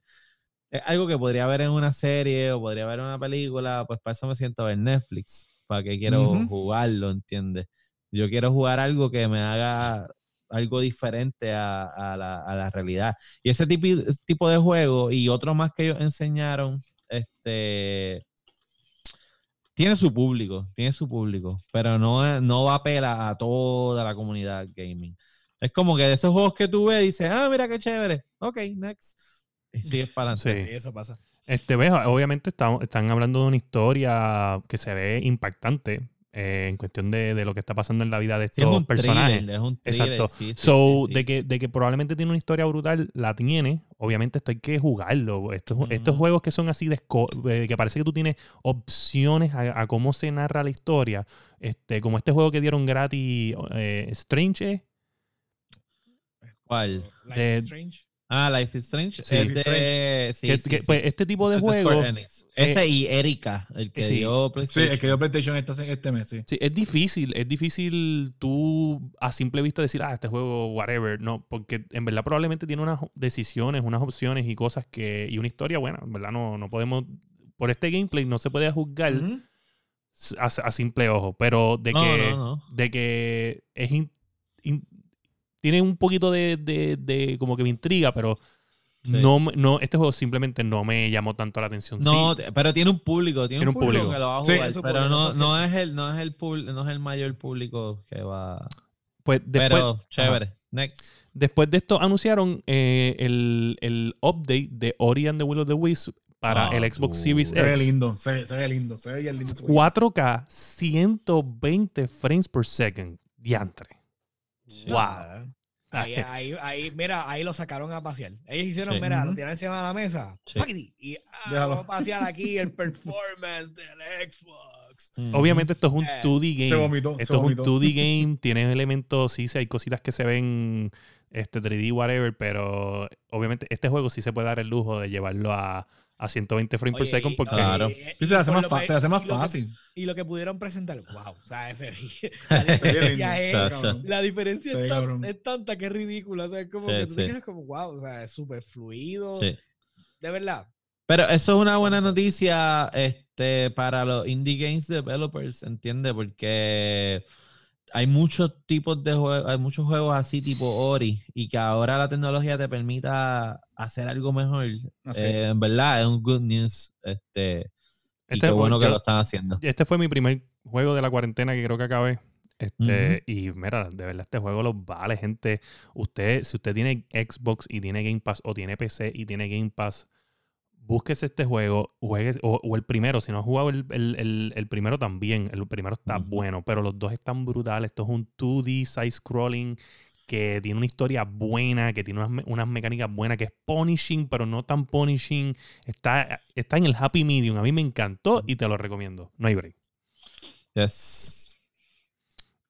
es algo que podría ver en una serie o podría ver en una película, pues para eso me siento a ver Netflix, para que quiero Ujú. jugarlo, ¿entiendes? Yo quiero jugar algo que me haga algo diferente a, a la, a la realidad. Y ese tipo, tipo de juego y otro más que ellos enseñaron, este tiene su público, tiene su público, pero no, no va a apelar a toda la comunidad gaming. Es como que de esos juegos que tú ves, dices, ah, mira qué chévere, ok, next. Y sigues para adelante. Sí. Eso pasa. Este, ves, obviamente están hablando de una historia que se ve impactante eh, en cuestión de, de lo que está pasando en la vida de Sí, es estos un personajes. thriller, es un thriller, Exacto. sí, sí, so, sí, sí. De, que, de que probablemente tiene una historia brutal, la tiene. Obviamente esto hay que jugarlo. Estos, estos juegos que son así, de eh, que parece que tú tienes opciones a, a cómo se narra la historia. Este, como este juego que dieron gratis, eh, Strange. ¿Cuál? Life De- is Strange. Ah, Life is Strange. Sí. es Life is de- sí, que, sí, que, sí. pues, este tipo de juegos. Ese y Erika, el que sí. dio Sí, PlayStation. el que dio PlayStation este, este mes, sí. Sí, es difícil, es difícil tú a simple vista decir, ah, este juego, whatever. No, porque en verdad probablemente tiene unas decisiones, unas opciones y cosas que. y una historia buena, en verdad no, no podemos. Por este gameplay no se puede juzgar a, a simple ojo, pero de no, que. no, no. de que es in- in- tiene un poquito de, de- de como que me intriga, pero Sí. no, no, este juego simplemente no me llamó tanto la atención. No, Sí, pero tiene un público, tiene, Tiene un público, público. que lo va a Sí, jugar, eso pero no, no es el, no es el no es el mayor público que va. pues después, pero chévere. Next. Después de esto anunciaron eh, el, el update de Ori and the Will of the Wisp para Ah, el Xbox. Series Se ve X. lindo, se, ve- se ve lindo, se ve bien lindo. ese juego. 4K 120 frames per second. Diantre. Wow. Ah, Ahí, ahí, ahí, mira, ahí lo sacaron a pasear. Ellos hicieron, Sí. mira, lo tiraron encima de la mesa. Y ah, vamos a pasear aquí el performance del Xbox. Obviamente esto es un Eh, 2D game. Se vomitó, se esto es un vomitó. 2D game, tiene elementos, sí, sí, hay cositas que se ven este 3D, whatever, pero obviamente este juego sí se puede dar el lujo de llevarlo a, a 120 frames per Oye, second y- porque Claro. y- Sí, se le hace por más, que- se hace más y lo que- fácil. Y lo que pudieron presentar, wow, o sea, ese, la Se diferencia es, la diferencia Sí, es, tan- es tanta que es ridícula, o sea, es como Sí, que tú te sí. quedas como, wow, o sea, es súper fluido, Sí. de verdad. Pero eso es una buena noticia este, para los indie games developers, ¿entiendes? Porque hay muchos tipos de juegos, hay muchos juegos así tipo Ori y que ahora la tecnología te permita hacer algo mejor. Así. Eh, en verdad, es un good news. Este, y Este qué bueno que lo están haciendo. este fue mi primer juego de la cuarentena que creo que acabé. Este, Y mira, de verdad, este juego los vale, gente. Usted, si usted tiene Xbox y tiene Game Pass, o tiene PC y tiene Game Pass, búsquese este juego, juegue, o, o el primero, si no has jugado el, el- el- el primero también, el primero está bueno, pero los dos están brutales. Esto es un 2D side-scrolling que tiene una historia buena, que tiene unas, unas mecánicas buenas, que es punishing, pero no tan punishing. Está, está en el happy medium. A mí me encantó y te lo recomiendo. No hay break. Yes.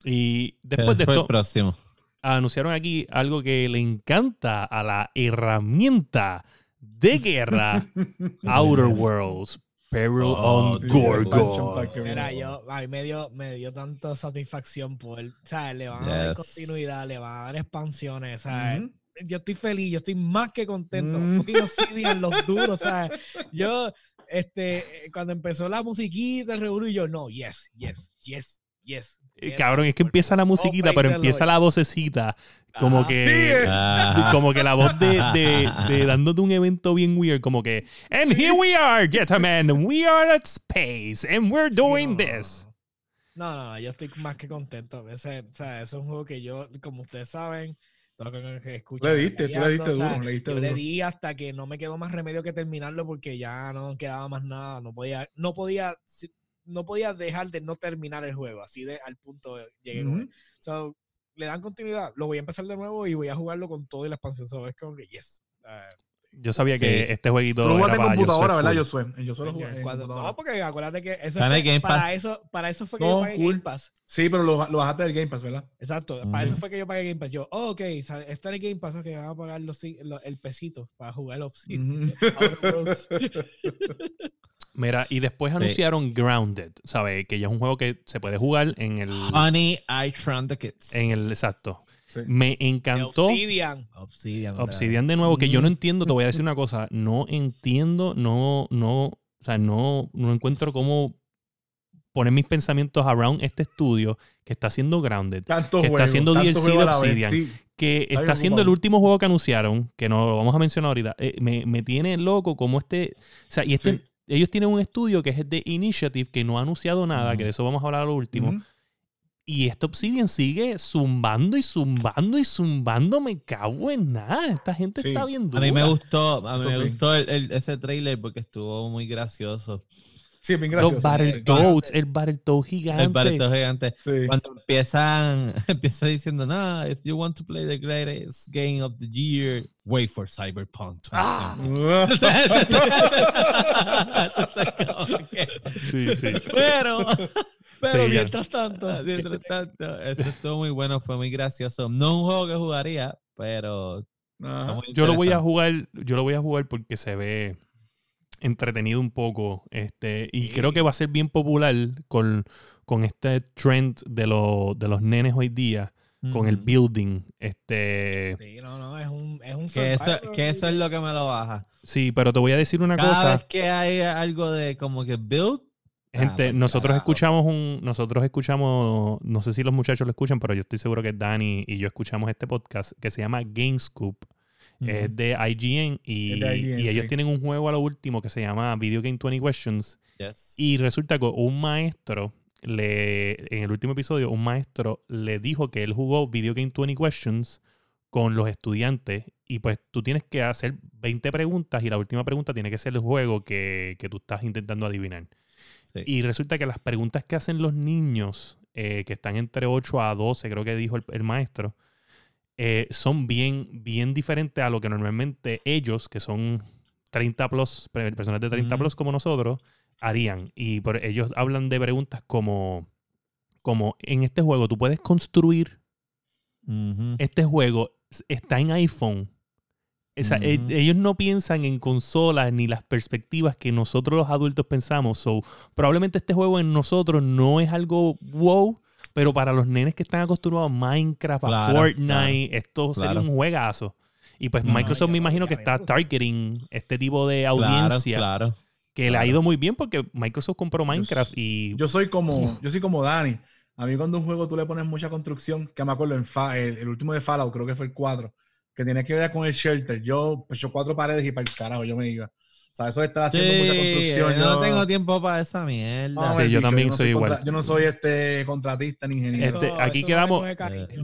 Y después de el esto, próximo. anunciaron aquí algo que le encanta a la herramienta de guerra Outer Worlds. Peril Oh, on Gorgon. Mira, yo, a mí me dio, me dio tanta satisfacción por, o sea, le van a dar continuidad, le van a dar expansiones, Ujú. yo estoy feliz, yo estoy más que contento. Mm. Fucking Obsidian, los duros, ¿sabes? Yo, este, cuando empezó la musiquita, el revuelo, yo, no, yes, yes, yes, yes. Eh, Yes, Cabrón, es que empieza la musiquita, pero empieza la vocecita. Como Ah, que. sí, eh. Ah. Como que la voz de, de, de dándote un evento bien weird, como que, and here we are, gentlemen, we are at space, and we're doing no, this. No, no, no, yo estoy más que contento. Ese, o sea, es un juego que yo, como ustedes saben, todo lo que, escuchan. Le diste, tú le diste o sea, duro, le diste yo le duro. di hasta que no me quedó más remedio que terminarlo porque ya no quedaba más nada. No podía, no podía, no podía dejar de no terminar el juego. Así de al punto llegué con él. Ujú. So, le dan continuidad. Lo voy a empezar de nuevo y voy a jugarlo con todo y la expansión. So, es como que, yes. Ah, Yo sabía Sí. que este jueguito. Tú lo era jugaste en para computadora, Josué ¿verdad, full. Josué? Yo solo jugué en cuando- computadora. no, porque acuérdate que eso fue- Game para Pass. eso, para eso fue que No, yo pagué cool. Game Pass. Sí, pero lo, lo bajaste del Game Pass, ¿verdad? Exacto, Ujú. para eso fue que yo pagué Game Pass. Yo, oh, ok, sale- está en el Game Pass, ok, van a pagar los, el pesito para jugar. Mira, y después Sí. anunciaron Grounded, ¿sabes? Que ya es un juego que se puede jugar en el. Honey, I Shrunk the Kids. En el exacto. Sí. Me encantó. Obsidian. Obsidian. Obsidian de nuevo, que yo no Mm. entiendo, te voy a decir una cosa, no entiendo, no, no, o sea, no, no encuentro cómo poner mis pensamientos around este estudio que está haciendo Grounded, Tanto Que está juego, haciendo tanto DLC de Obsidian. sí. que Está está haciendo el último juego que anunciaron, que no lo vamos a mencionar ahorita, eh, me, me tiene loco como este, o sea, y este, Sí. Ellos tienen un estudio que es el de Initiative, que no ha anunciado nada, que de eso vamos a hablar a lo último, y este Obsidian sigue zumbando y zumbando y zumbando. Me cago en nada. Esta gente Sí. está bien A mí me gustó, a mí Eso me sí. gustó el- el- ese trailer porque estuvo muy gracioso. Sí, bien gracioso. Los. Battletoads, el Battletoad gigante. El barrito gigante. Sí. Cuando empiezan, empieza diciendo, no, if you want to play the greatest game of the year, wait for Cyberpunk. Ah. 2077." Entonces, como que- Sí, sí. Pero, Pero Sí, mientras tanto. mientras tanto, eso estuvo muy bueno, fue muy gracioso. No un juego que jugaría, pero muy Yo lo voy a jugar, yo lo voy a jugar porque se ve entretenido un poco. Este, y creo que va a ser bien popular con, con este trend de, lo- de los nenes hoy día, con el Ujú. building. Este, Sí, no, no, es un, es un Que eso, survival, que eso es lo que me lo baja. sí, pero te voy a decir una Cada cosa. vez que hay algo de como que build, Gente, Ah, pa'l nosotros carajo. escuchamos un, nosotros escuchamos, no sé si los muchachos lo escuchan, pero yo estoy seguro que Dani y yo escuchamos este podcast que se llama GameScoop. Es Ujú. de IGN y, Es de IGN, y ellos sí. tienen un juego a lo último que se llama Video Game 20 Questions. Yes. Y resulta que un maestro, le, en el último episodio, un maestro le dijo que él jugó Video Game 20 Questions con los estudiantes y pues tú tienes que hacer 20 preguntas y la última pregunta tiene que ser el juego que, que tú estás intentando adivinar. Sí. Y resulta que las preguntas que hacen los niños, eh, que están entre 8 a 12, creo que dijo el, el maestro, eh, son bien, bien diferentes a lo que normalmente ellos, que son 30 plus, pe- personas de 30 Ujú. plus como nosotros, harían. Y por, ellos hablan de preguntas como, como, en este juego tú puedes construir, este juego está en iPhone. O sea, e- ellos no piensan en consolas ni las perspectivas que nosotros los adultos pensamos. So, probablemente este juego en nosotros no es algo wow, pero para los nenes que están acostumbrados a Minecraft, a Claro, Fortnite, esto sería claro. un juegazo. Y pues Ujú. Microsoft me imagino que está targeting este tipo de audiencia Claro, que le ha ido muy bien porque Microsoft compró Minecraft y Yo soy como, yo soy como Dani. A mí cuando un juego tú le pones mucha construcción, que me acuerdo en Fa- el, el último de Fallout, creo que fue el 4, que tiene que ver con el shelter. Yo pues yo cuatro paredes y para el carajo yo me iba. O sea, eso estar haciendo mucha construcción. yo no tengo tiempo para esa mierda. Sí, yo también no soy igual. contra- yo no soy este contratista ni ingeniero. Este, aquí quedamos-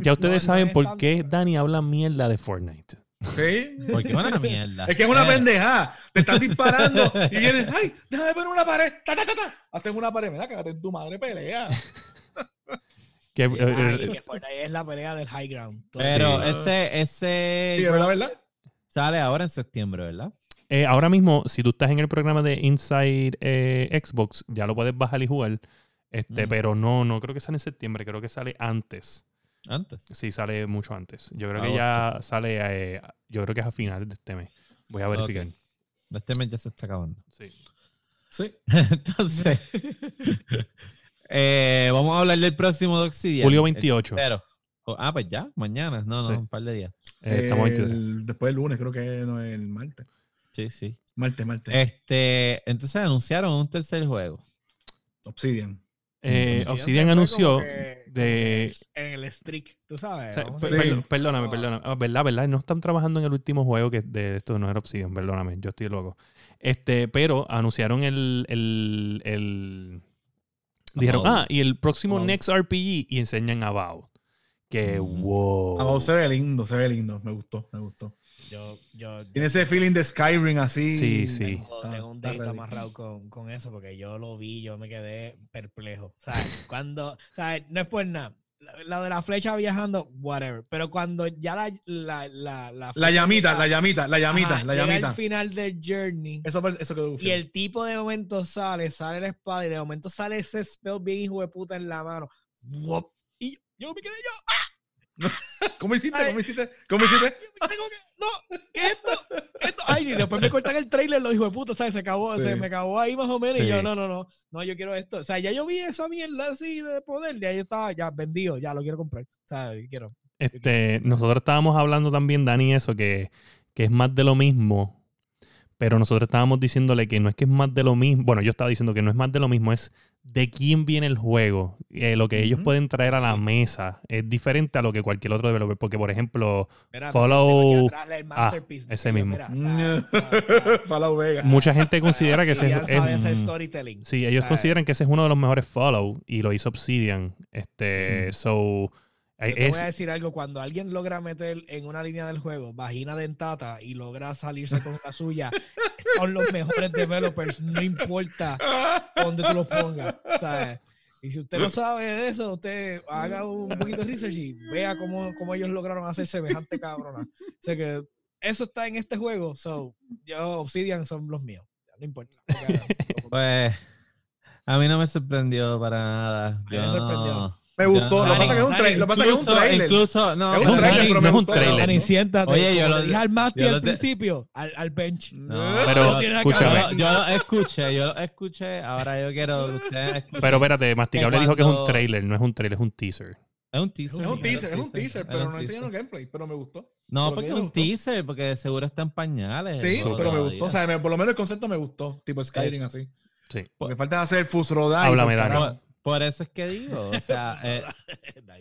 ya ustedes No- saben por tanto, qué Dani habla mierda de Fortnite. Sí. Porque es una mierda. Es que es una pendeja. Te están disparando y vienes, ay, déjame poner una pared. Ta, ta, ta, ta. Hacen una pared. Mira, cágate en tu madre, pelea. Que, Ay, eh, eh, que Fortnite es la pelea del high ground. Pero Sí. ese, ese Sí, ¿verdad, verdad? sale ahora en septiembre, ¿verdad? Eh, ahora mismo, si tú estás en el programa de Inside eh, Xbox, ya lo puedes bajar y jugar. Este, Mm. pero no, no creo que sale en septiembre, creo que sale antes. Antes. Sí, sale mucho antes. Yo creo que ya sale, eh, yo creo que es a finales de este mes. Voy a verificar. Ok. Este mes ya se está acabando. Sí. Sí. Entonces, eh, vamos a hablar del próximo de Obsidian. Julio el 28. tercero. Oh, ah, pues ya, mañana. No, no, Sí. un par de días. Eh, estamos El- después del lunes, creo que no es el martes. Sí, sí. Martes, martes. Este, entonces anunciaron un tercer juego. Obsidian. Eh, Sí, Obsidian anunció de... En el streak, tú sabes. o sea, vamos a per- Sí. decir. per- perdóname, Ah. perdóname. Ah, verdad, verdad. No están trabajando en el último juego que de esto no era Obsidian, perdóname. Yo estoy loco. Este, pero anunciaron el, el, el- dijeron, ah, y el próximo. Next RPG y enseñan About. Que Mm. wow. Se ve lindo, se ve lindo. Me gustó, me gustó. Yo, yo, Tiene ese feeling de Skyrim así. Sí, sí. tengo, Ah, tengo un dedito amarrado con, con eso porque yo lo vi, yo me quedé perplejo. ¿Sabes? Cuando, ¿sabes? No es por nada. La, la de la flecha viajando, whatever. Pero cuando ya la, la, la, la, La llamita, la llamita, la llamita, ajá, la llega llamita. al final del journey. Eso, eso quedó Y el tipo de momento sale, sale la espada y de momento sale ese spell bien hijo de puta en la mano. ¡Wop! Y yo me quedé yo. ¿Cómo hiciste? Ay. ¿Cómo hiciste? ¿Cómo hiciste? que, no, ¿qué es esto? ¿Qué es esto? Ay, y después me cortan el trailer, los hijos de puta, ¿sabes? Se acabó, Sí. se me acabó ahí más o menos. Y yo, no, no, no, no, yo quiero esto. O sea, ya yo vi esa mierda así de poder, ya yo estaba ya vendido, ya lo quiero comprar. O sea, yo quiero. Este, nosotros estábamos hablando también, Dani, eso, que, que es más de lo mismo. Pero nosotros estábamos diciéndole que no es que es más de lo mismo. Bueno, yo estaba diciendo que no es más de lo mismo, es de quién viene el juego. Eh, lo que ellos pueden traer a la mesa es diferente a lo que cualquier otro developer. Porque, por ejemplo, Mira, Follow- atrás de ese mismo. mira, Fallout Vega. mucha gente considera que ese es, sabe hacer es- storytelling. Sí, ellos Ah. consideran que ese es uno de los mejores follow y lo hizo Obsidian. Este, so. Yo eh, te es- voy a decir algo, cuando alguien logra meter en una línea del juego vagina dentata y logra salirse con la suya, son los mejores developers, no importa dónde tú los pongas. ¿sabes? Y si usted no sabe de eso, usted haga un poquito de research y vea cómo, cómo ellos lograron hacer semejante cabrona. O sea que eso está en este juego, so yo Obsidian son los míos. No importa. Pues a mí no me sorprendió para nada. A mí me sorprendió. no- Me gustó. Lo que pasa es que es un trailer. Lo que pasa es que es un Incluso, trailer. incluso, no, Es un trailer, pero no me es un gustó. trailer. Dani, siéntate. Oye, yo lo- dije al Mati al principio, al, al bench. No, Pero, Yo, escúchame. yo lo escuché, yo lo escuché. Ahora yo quiero que ustedes. Pero espérate, Masticable dijo que es un trailer, no es un trailer, es un teaser. es un teaser. Es un teaser, es un teaser, pero no enseñaron gameplay. Pero me gustó. No, porque que es un gustó. teaser, porque seguro está en pañales. Sí, eso pero me todavía. gustó. O sea, me- por lo menos el concepto me gustó. Tipo Skyrim así. Sí. Porque falta hacer Fusrodai. Háblame, por Dani. Por, eso es que digo, o sea, eh,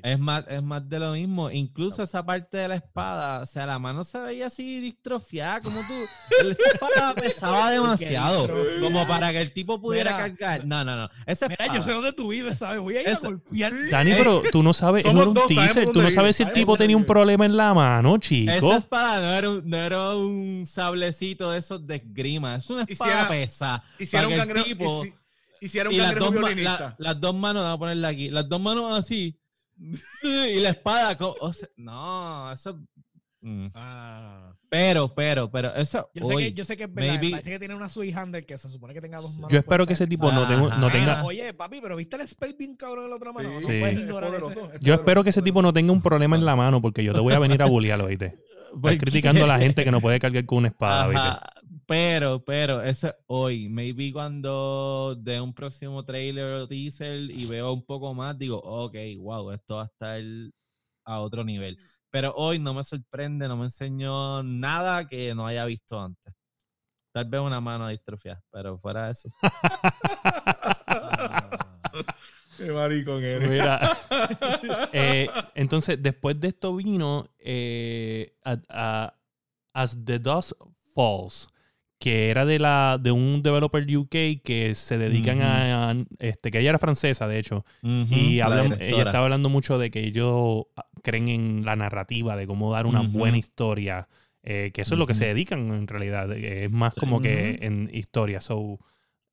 es más, es más de lo mismo. Incluso esa parte de la espada, o sea, la mano se veía así distrofiada, como tú. Esa espada pesaba demasiado, como para que el tipo pudiera Mira, cargar. No, no, no. Esa Mira, espada, yo sé dónde tú vives, ¿sabes? Voy a ir a golpear. Dani, pero tú no sabes, eso era un teaser, tú no sabes si el tipo tenía un problema en la mano, esa chico. espada no era, un, no era un sablecito de esos de esgrima, es una espada pesa. Hiciera un para que el cangrejo. Tipo- hici- Hiciera un y las dos, ma- violinista. la- las dos manos, vamos a ponerla aquí, las dos manos así. y la espada, co- o sea, no, eso. mm. Ah. Pero, pero, pero, eso. Yo sé, hoy, que, yo sé que es verdad. maybe- Parece que tiene una switch handle que se supone que tenga dos manos. Yo espero que ese tipo no, tenga- no. Oye, papi, pero ¿viste el spell bien cabrón en la otra mano? No Sí, puedes Sí. ignorar es ese. poderoso, es Yo espero que ese tipo no tenga un problema en la mano porque yo te voy a venir a bullear, oíste. ¿por Estás qué? criticando a la gente que no puede cargar con una espada, ¿viste? Pero, pero, eso es hoy. Maybe cuando de un próximo trailer o teaser y veo un poco más, digo, ok, wow, esto va a estar a otro nivel. Pero hoy no me sorprende, no me enseñó nada que no haya visto antes. Tal vez una mano distrofiada, pero fuera de eso. Qué maricón eres. Mira, eh, entonces después de esto vino eh, a- a- As the Dust Falls, que era de la de un developer UK que se dedican a, a- este que ella era francesa de hecho y la hablan- ella estaba hablando mucho de que ellos ah, creen en la narrativa de cómo dar una buena historia Eh, que eso es lo que se dedican en realidad. eh, Es más como que en historia. So,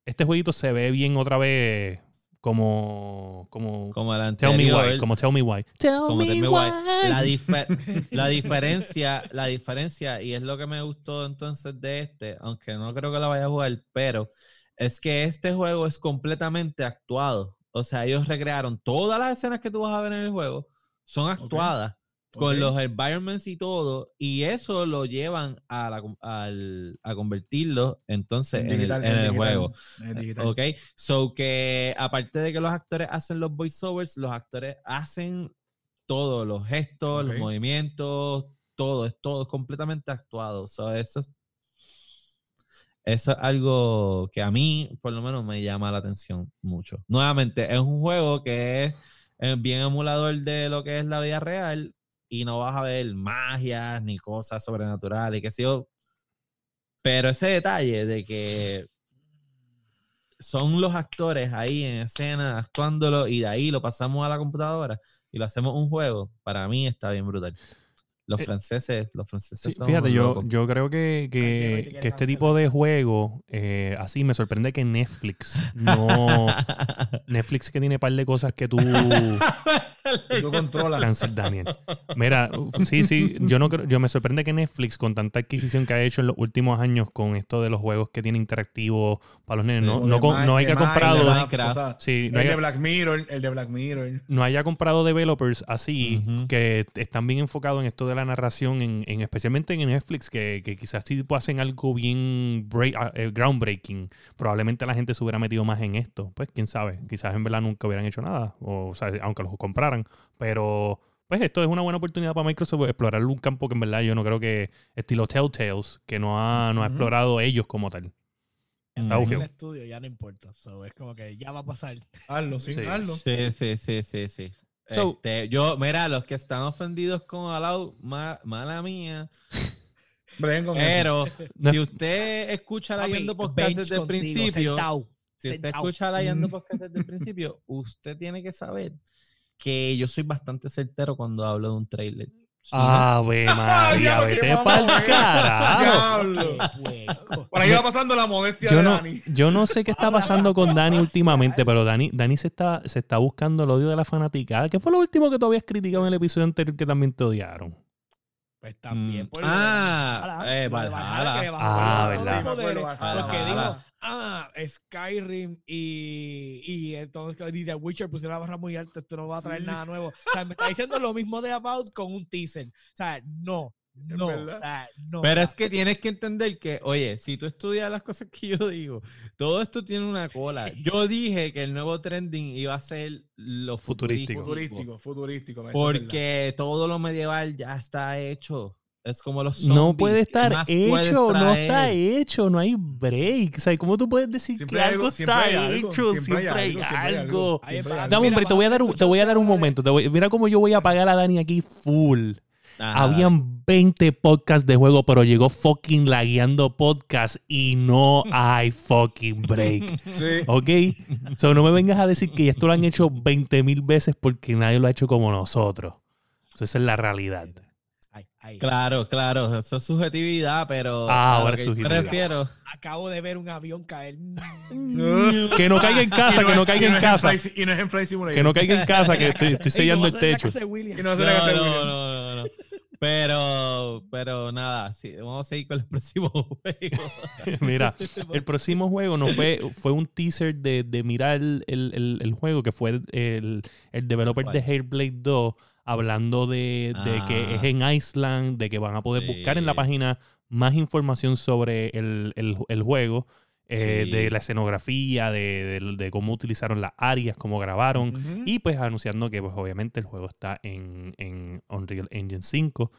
este jueguito se ve bien otra vez como. como Como el Tell me anterior. why. Como Tell me why. Tell como me Tell Me why. Why. La, dife- la diferencia, la diferencia, y es lo que me gustó entonces de este, aunque no creo que la vaya a jugar, pero es que este juego es completamente actuado. O sea, ellos recrearon todas las escenas que tú vas a ver en el juego, son actuadas con los environments y todo, y eso lo llevan a, la al- a convertirlo entonces en, el- Digital, en el, digital, juego. en. Ok, so que aparte de que los actores hacen los voiceovers, los actores hacen todos los gestos, los movimientos, todo, es todo es completamente actuado. So eso, es, eso es algo que a mí, por lo menos, me llama la atención mucho. Nuevamente, es un juego que es bien emulador de lo que es la vida real y no vas a ver magias ni cosas sobrenaturales, que sé yo. Pero ese detalle de que son los actores ahí en escena actuándolo y de ahí lo pasamos a la computadora y lo hacemos un juego, para mí está bien brutal. Los Eh, franceses, los franceses Sí, son fíjate, yo, yo creo que, que- este cancelar. tipo de juego, eh, así me sorprende que Netflix no. Netflix que tiene un par de cosas que tú. Y tú controlas. Cáncer, Daniel. Mira, sí, sí, yo no creo, yo me sorprende que Netflix, con tanta adquisición que ha hecho en los últimos años con esto de los juegos que tiene interactivos para los nenes, Sí, no, no, con- no haya comprado. Minecraft, Minecraft. o sea, Sí, no el de haya, Black Mirror, el de Black Mirror. no haya comprado developers así que están bien enfocados en esto de la narración, en, en- especialmente en Netflix, que, que quizás si hacen algo bien break- ah, eh, groundbreaking, probablemente la gente se hubiera metido más en esto. Pues quién sabe, quizás en verdad nunca hubieran hecho nada, o, o sea, aunque los compraran. Pero pues esto es una buena oportunidad para Microsoft explorar un campo que en verdad yo no creo que estilo Telltales, que no ha, no ha Ujú. explorado ellos como tal. Está. En el estudio ya no importa. So, es como que ya va a pasar. Hazlo, sí, Sí. hazlo. Sí, sí, sí, sí, sí. So- Este, yo, mira, los que están ofendidos con Alau, ma- mala mía. Pero si usted escucha Papi, leyendo podcast desde el principio, sentado, si usted sentado. escucha leyendo podcast desde el principio, usted tiene que saber que yo soy bastante certero cuando hablo de un trailer. Ave María, diablo, qué vete pa'l carajo. Por ahí va pasando la modestia Yo de no, Dani. yo no sé qué está pasando con Dani últimamente, pero Dani, Dani se, está, se está buscando el odio de la fanaticada. ¿Qué fue lo último que tú habías criticado en el episodio anterior que también te odiaron? Pues también. Mm. por Ah, eh, Valhalla. que Ah, verdad. los Sí, me ah, Skyrim y, y entonces y The Witcher pusieron la barra muy alta, esto no va a traer Sí. nada nuevo. O sea, me está diciendo lo mismo de About con un teaser. O sea, no, no, o sea, no. Pero es que tienes que entender que, oye, si tú estudias las cosas que yo digo, todo esto tiene una cola. Yo dije que el nuevo trending iba a ser lo Futurístico. futurístico. Futurístico, futurístico. Porque todo lo medieval ya está hecho. Es como los No puede ¿qué estar hecho, no está hecho, no hay break. O sea, ¿cómo tú puedes decir Siempre que algo está hay algo, hecho? siempre Siempre, hay hay algo, siempre hay Dame, te voy a dar, un- te voy a dar un momento. te voy- mira cómo yo voy a apagar a Dani aquí full. Ajá, Habían 20 podcasts de juego, pero llegó fucking lagueando podcast y no hay fucking break. Sí. ¿Ok? So, no me vengas a decir que esto lo han hecho 20 mil veces porque nadie lo ha hecho como nosotros. So, esa es la realidad. Ay, ay. Claro, claro, eso es subjetividad, pero Ah, ahora es subjetividad. refiero. Acabo de ver un avión caer. Que no caiga en casa, no que no caiga en no casa. Y no es en Flight Simulator. Que no caiga en casa, que estoy, sellando no el techo. de. Y no No, de no. Pero, pero nada, sí, vamos a seguir con el próximo juego. Mira, el próximo juego no fue, fue un teaser de, de mirar el, el- el- el juego, que fue el, el developer de ¿Cuál? Hellblade 2, hablando de, de que Ah. es en Iceland, de que van a poder Sí. buscar en la página más información sobre el, el- el juego, eh, Sí. de la escenografía, de, de- de cómo utilizaron las áreas, cómo grabaron. Y pues anunciando que pues obviamente el juego está en, en Unreal Engine 5.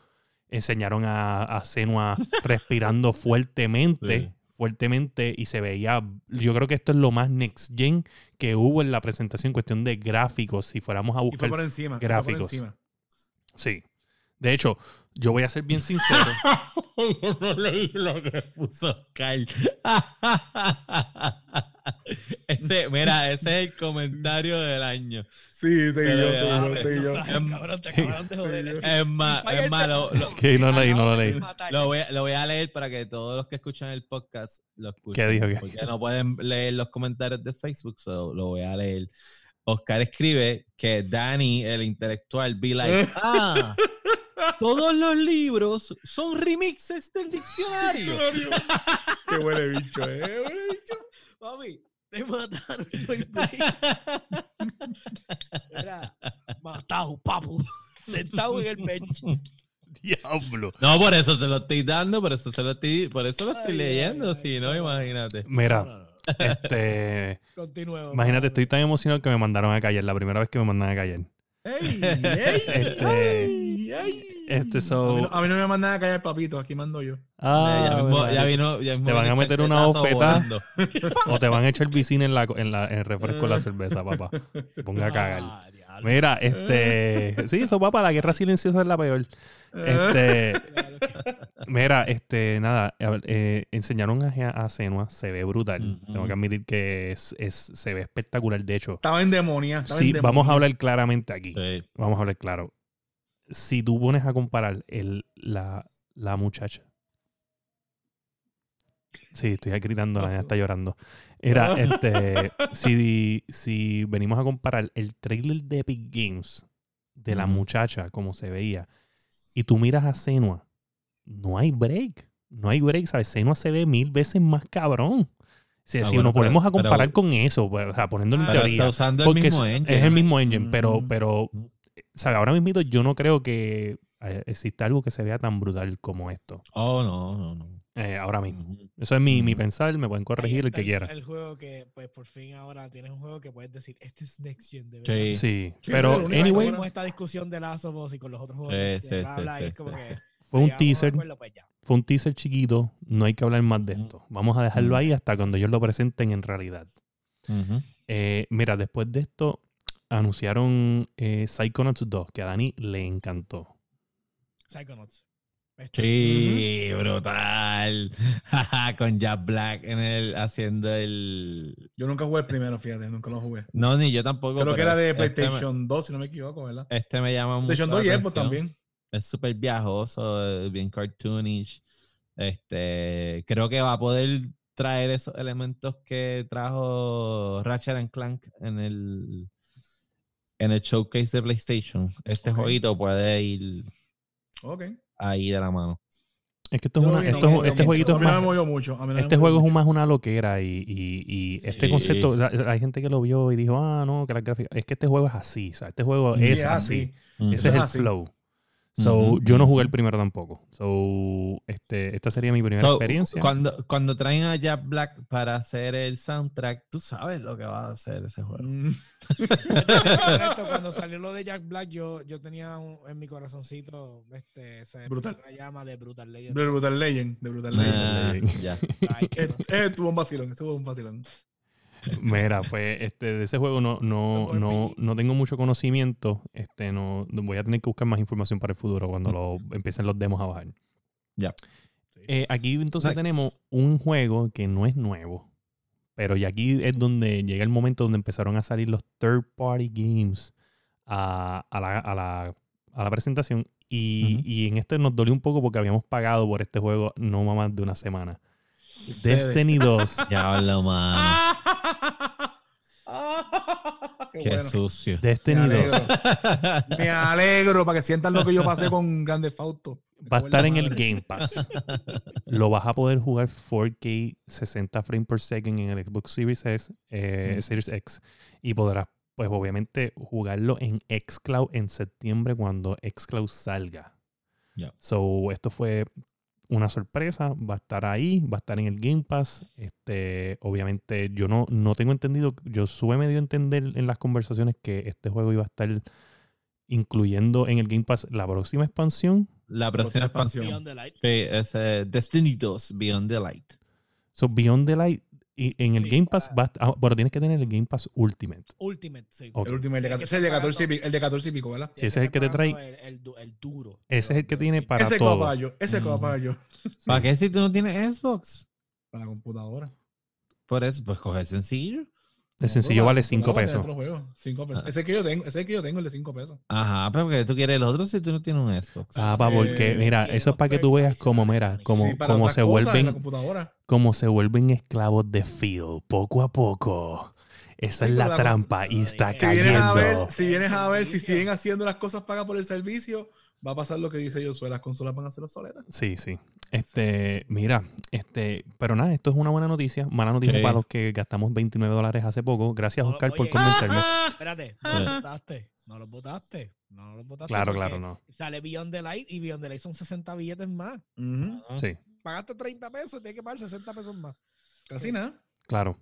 Enseñaron a, a Senua respirando fuertemente, Sí. fuertemente y se veía, yo creo que esto es lo más next gen que hubo en la presentación, cuestión de gráficos, si fuéramos a Y fue buscar. por encima. fue por gráficos. encima. Sí. De hecho, yo voy a ser bien sincero. Yo no leí lo que puso Kyle. ese, mira, ese es el comentario del año. Sí, sí, Pero yo, sí, yo, cabrón, te acabaron de joder. Es más, es más, lo, lo- Que no leí, no lo leí. lo voy, a, lo voy a leer para que todos los que escuchan el podcast lo escuchen. ¿Qué dijo? ¿Qué? Porque no pueden leer los comentarios de Facebook, so lo voy a leer. Oscar escribe que Danny, el intelectual, be like, ah, todos los libros son remixes del diccionario. Qué huele bicho, eh. Huele bicho. Papi, te mataron. Era matado, papu. Sentado en el bench. Diablo. No, por eso se lo estoy dando, por eso se lo estoy, por eso lo estoy Ay, ay, leyendo, ay, si no, ay. imagínate. Mira, no, no. este. Continuemos. Imagínate, estoy tan emocionado que me mandaron a callar. La primera vez que me mandan a callar. Ey, ey, Este- ey, ey. Este, A mí, no, a mí no me mandan a callar papito, aquí mando yo. Ah, ya, mismo, verdad. ya vino, ya mismo Te van a meter una volando. O te van a echar vicina en, la, en, la, en el refresco de la cerveza, papá. Te Ponga a cagar. Ah. Mira, este. Sí, eso, papá, la guerra silenciosa es la peor. Este. Mira, este, nada, eh, enseñaron a, a Senua, se ve brutal. Tengo que admitir que es, es- se ve espectacular. De hecho, Estaba en demonia. estaba sí, en vamos a hablar claramente aquí. Sí. Vamos a hablar claro. Si tú pones a comparar el, la, la muchacha. Sí, estoy gritando, la niña está llorando. Era, este, si, si venimos a comparar el trailer de Epic Games de la muchacha, como se veía, y tú miras a Senua, no hay break. No hay break, ¿sabes? Senua se ve mil veces más cabrón. Si, Ah, si bueno, nos pero- ponemos a pero- comparar con eso, pues, o sea, poniéndolo en Ah, teoría. está usando el mismo es, engine. es el mismo engine, pero, pero Mm. ¿sabe? ahora mismo yo no creo que eh, exista algo que se vea tan brutal como esto. Oh, no, no, no. eh, ahora mismo. Eso es mi, mi pensar, me pueden corregir el que quiera. El juego que, pues, por fin ahora tienes un juego que puedes decir, este es Next Gen, de Sí. verdad. Sí, Sí, pero pero anyway, Tuvimos esta discusión de Last of Us y con los otros juegos. Sí, es como que, sí. fue un teaser, acuerdo, pues fue un teaser chiquito, no hay que hablar más de esto. Vamos a dejarlo ahí hasta cuando ellos lo presenten en realidad. Eh, mira, después de esto anunciaron eh, Psychonauts 2, que a Dani le encantó. Psychonauts. Este, Sí, brutal. Con Jack Black en el haciendo el. Yo nunca jugué el primero, fíjate, nunca lo jugué. No, ni yo tampoco. Creo que era de este me- PlayStation 2, si no me equivoco, ¿verdad? Este me llama mucho. PlayStation la 2 y Xbox también. Es súper viajoso, bien cartoonish. Este, creo que va a poder traer esos elementos que trajo Ratchet and Clank en el en el showcase de PlayStation. Este jueguito puede ir ahí de la mano. Es que esto, es una- esto este jueguito A es mí no me más, mucho. este juego es más una loquera y, y- y este Sí. concepto, hay gente que lo vio y dijo, ah, no, que la gráfica, es que este juego es así, o sea, este juego Sí, es es así. Ujú. Ese es es el así. flow. So, Ujú, yo no jugué el primero tampoco. So, este, esta sería mi primera So, experiencia. Cuando, cuando traen a Jack Black para hacer el soundtrack, tú sabes lo que va a hacer ese juego. Mm. Cuando salió lo de Jack Black, yo, yo tenía un- en mi corazoncito este, ese Brutal. una llama de Brutal Legend. De Brutal Legend. De Brutal Legend. Ah, Legend. ya. Ay, Eh, no. eh, tuvo un vacilón, estuvo un vacilón. Mira, pues este, de ese juego no, no, no, no tengo mucho conocimiento. Este, no, voy a tener que buscar más información para el futuro cuando lo, empiecen los demos a bajar. Ya. Eh, aquí entonces tenemos un juego que no es nuevo, pero y aquí es donde llega el momento donde empezaron a salir los third party games a, a la, a la- a la presentación. Y, en este nos dolió un poco porque habíamos pagado por este juego no más de una semana. Ustedes. Destiny 2. Ya hablo, mano. Qué Qué bueno. sucio. Destiny Me 2 alegro. Me alegro para que sientan lo que yo pasé con Grande Fausto. va a estar en el Game Pass. Lo vas a poder jugar 4K 60 frames per second en el Xbox Series X, eh, Mm. Series X y podrás, pues obviamente, jugarlo en xCloud en septiembre cuando xCloud salga. Ya. So, esto fue una sorpresa, va a estar ahí, va a estar en el Game Pass. Este, obviamente, yo no, no tengo entendido, yo sube medio a entender en las conversaciones que este juego iba a estar incluyendo en el Game Pass la próxima expansión. La próxima expansión. expansión. Beyond the Light. Sí, es eh, Destiny 2 Beyond the Light. So, Beyond the Light, y en el Sí, Game Pass, para- ah, pero tienes que tener el Game Pass Ultimate. Ultimate, sí. El último, el de, Tiene que 14, el de estar 14 y pagando. pico, el de 14 y pico, ¿verdad? Sí, ese es el que te trae- El, el du- el duro. Ese es el que tiene para ese todo. caballo, ese Mm. caballo. ¿Para qué si tú no tienes Xbox? Para la computadora. Por eso, pues coge sencillo. El sencillo vale 5 5 pesos. pesos. Ese que yo tengo, ese que yo tengo, el de 5 pesos. Ajá, pero porque tú quieres el otro si tú no tienes un Xbox. Ah, pa, porque, Eh, mira, eso es para que tú veas como, mira, como, Sí, otras se cosas en la vuelven, computadora. como se vuelven esclavos de Phil, poco a poco. Esa Sí, es la la- trampa y está Si Si vienes, a cayendo. ver, si vienes a ver si siguen haciendo las cosas pagas por el servicio, va a pasar lo que dice yo, las consolas van a ser obsoletas. Sí, sí. Este, mira, este, pero nada, esto es una buena noticia. Mala noticia Sí. para los que gastamos 29 dólares hace poco. Gracias, No, Oscar, por convencerme. Espérate, no los votaste. No los votaste. No los votaste. Claro, claro, no. Sale Beyond the Light y Beyond the Light son 60 billetes más. Ujú. Sí, Pagaste 30 pesos, tienes que pagar 60 pesos más. Casi nada. claro.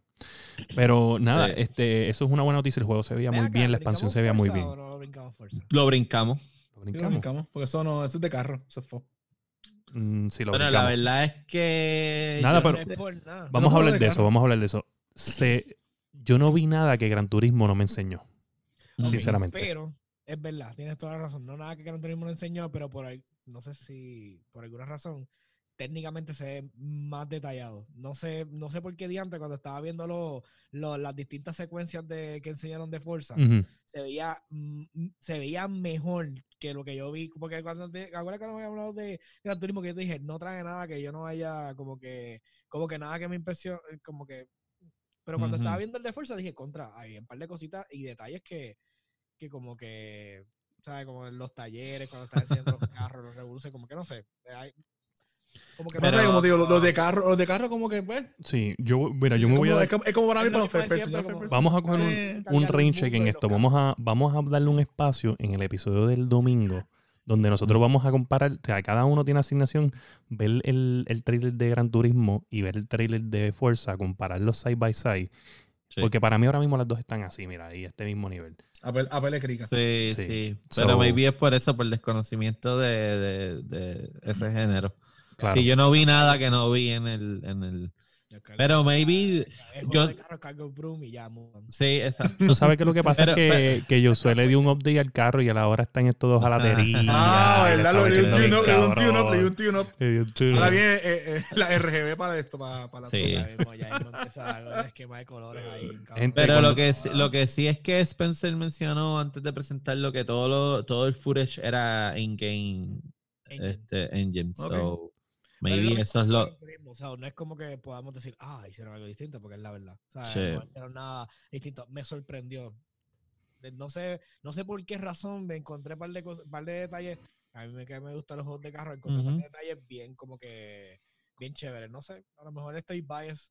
Pero nada, Sí. este, eso es una buena noticia. El juego se veía Ven muy acá, bien, la expansión ¿brincamos se veía muy bien. no lo brincamos fuerza? Lo brincamos. Lo Sí, lo brincamos. brincamos, porque eso no, eso es de carro, eso fue. Mm, sí, lo Bueno, la brincamos. verdad es que. Nada, pero- no No sé. es por nada. Vamos a hablar de de eso, vamos a hablar de eso. Se, yo no vi nada que Gran Turismo no me enseñó, sinceramente. Pero, es verdad, tienes toda la razón. No nada que Gran Turismo no enseñó, pero por ahí, no sé si por alguna razón, técnicamente se ve más detallado. No sé, no sé por qué diantre cuando estaba viendo lo- lo- las distintas secuencias de, que enseñaron de Forza, Ujú. se veía mm, se veía mejor que lo que yo vi. Porque cuando te, ¿acuerdas cuando habíamos hablado de Gran Turismo que yo te dije, no trae nada que yo no haya como que, como que nada que me impresione, como que. Pero cuando estaba viendo el de Forza dije, contra, hay un par de cositas y detalles que, que como que, ¿sabes? Como en los talleres, cuando están haciendo los carros, los revoluciones, como que no sé. hay- como que Pero, Pero- como digo, los, de carro, los de carro como que, pues, Sí, yo, mira, yo me es, voy como, a... es, como, es como para mí Es first person, como- Vamos a coger Sí. un, un rain check en esto. Vamos a, vamos a darle un espacio en el episodio del domingo, donde nosotros Mm. vamos a comparar, o sea, cada uno tiene asignación, ver el, el trailer de Gran Turismo y ver el trailer de Fuerza, compararlos side by side. Sí. Porque para mí ahora mismo las dos están así, mira, y a este mismo nivel. Apel, apele crica. Sí, Sí. sí. So- Pero maybe es por eso, por el desconocimiento de, de, de ese género. Claro. Sí, yo no vi nada que no vi en el. En el... Pero maybe. yo-. Sí, exacto. Tú sabes que lo que pasa Pero- es que, que Josué le dio un update al carro y a la hora están estos dos a la batería. Ah, le ¿verdad? Lo le dio un bien tune-up, le dio un le dio un tune-up. Le dio un. Ahora viene eh, eh, la RGB para esto, para, para la Sí. Ya mismo, ya mismo empieza el esquema de colores ahí. Gente, Pero lo que, sí- lo que sí es que Spencer mencionó antes de presentarlo que todo, lo, todo el footage era in-game Engine. este, engine. Ok. So, Pero maybe que eso es lo. O sea, no es como que podamos decir, ah, hicieron algo distinto, porque es la verdad. O sea, Sí. no hicieron nada distinto. Me sorprendió. De- No sé, no sé por qué razón me encontré un par de, cosas, par de detalles. A mí me, que me gustan los juegos de carro, encontré un par de detalles bien, como que, bien chéveres. No sé, a lo mejor estoy biased.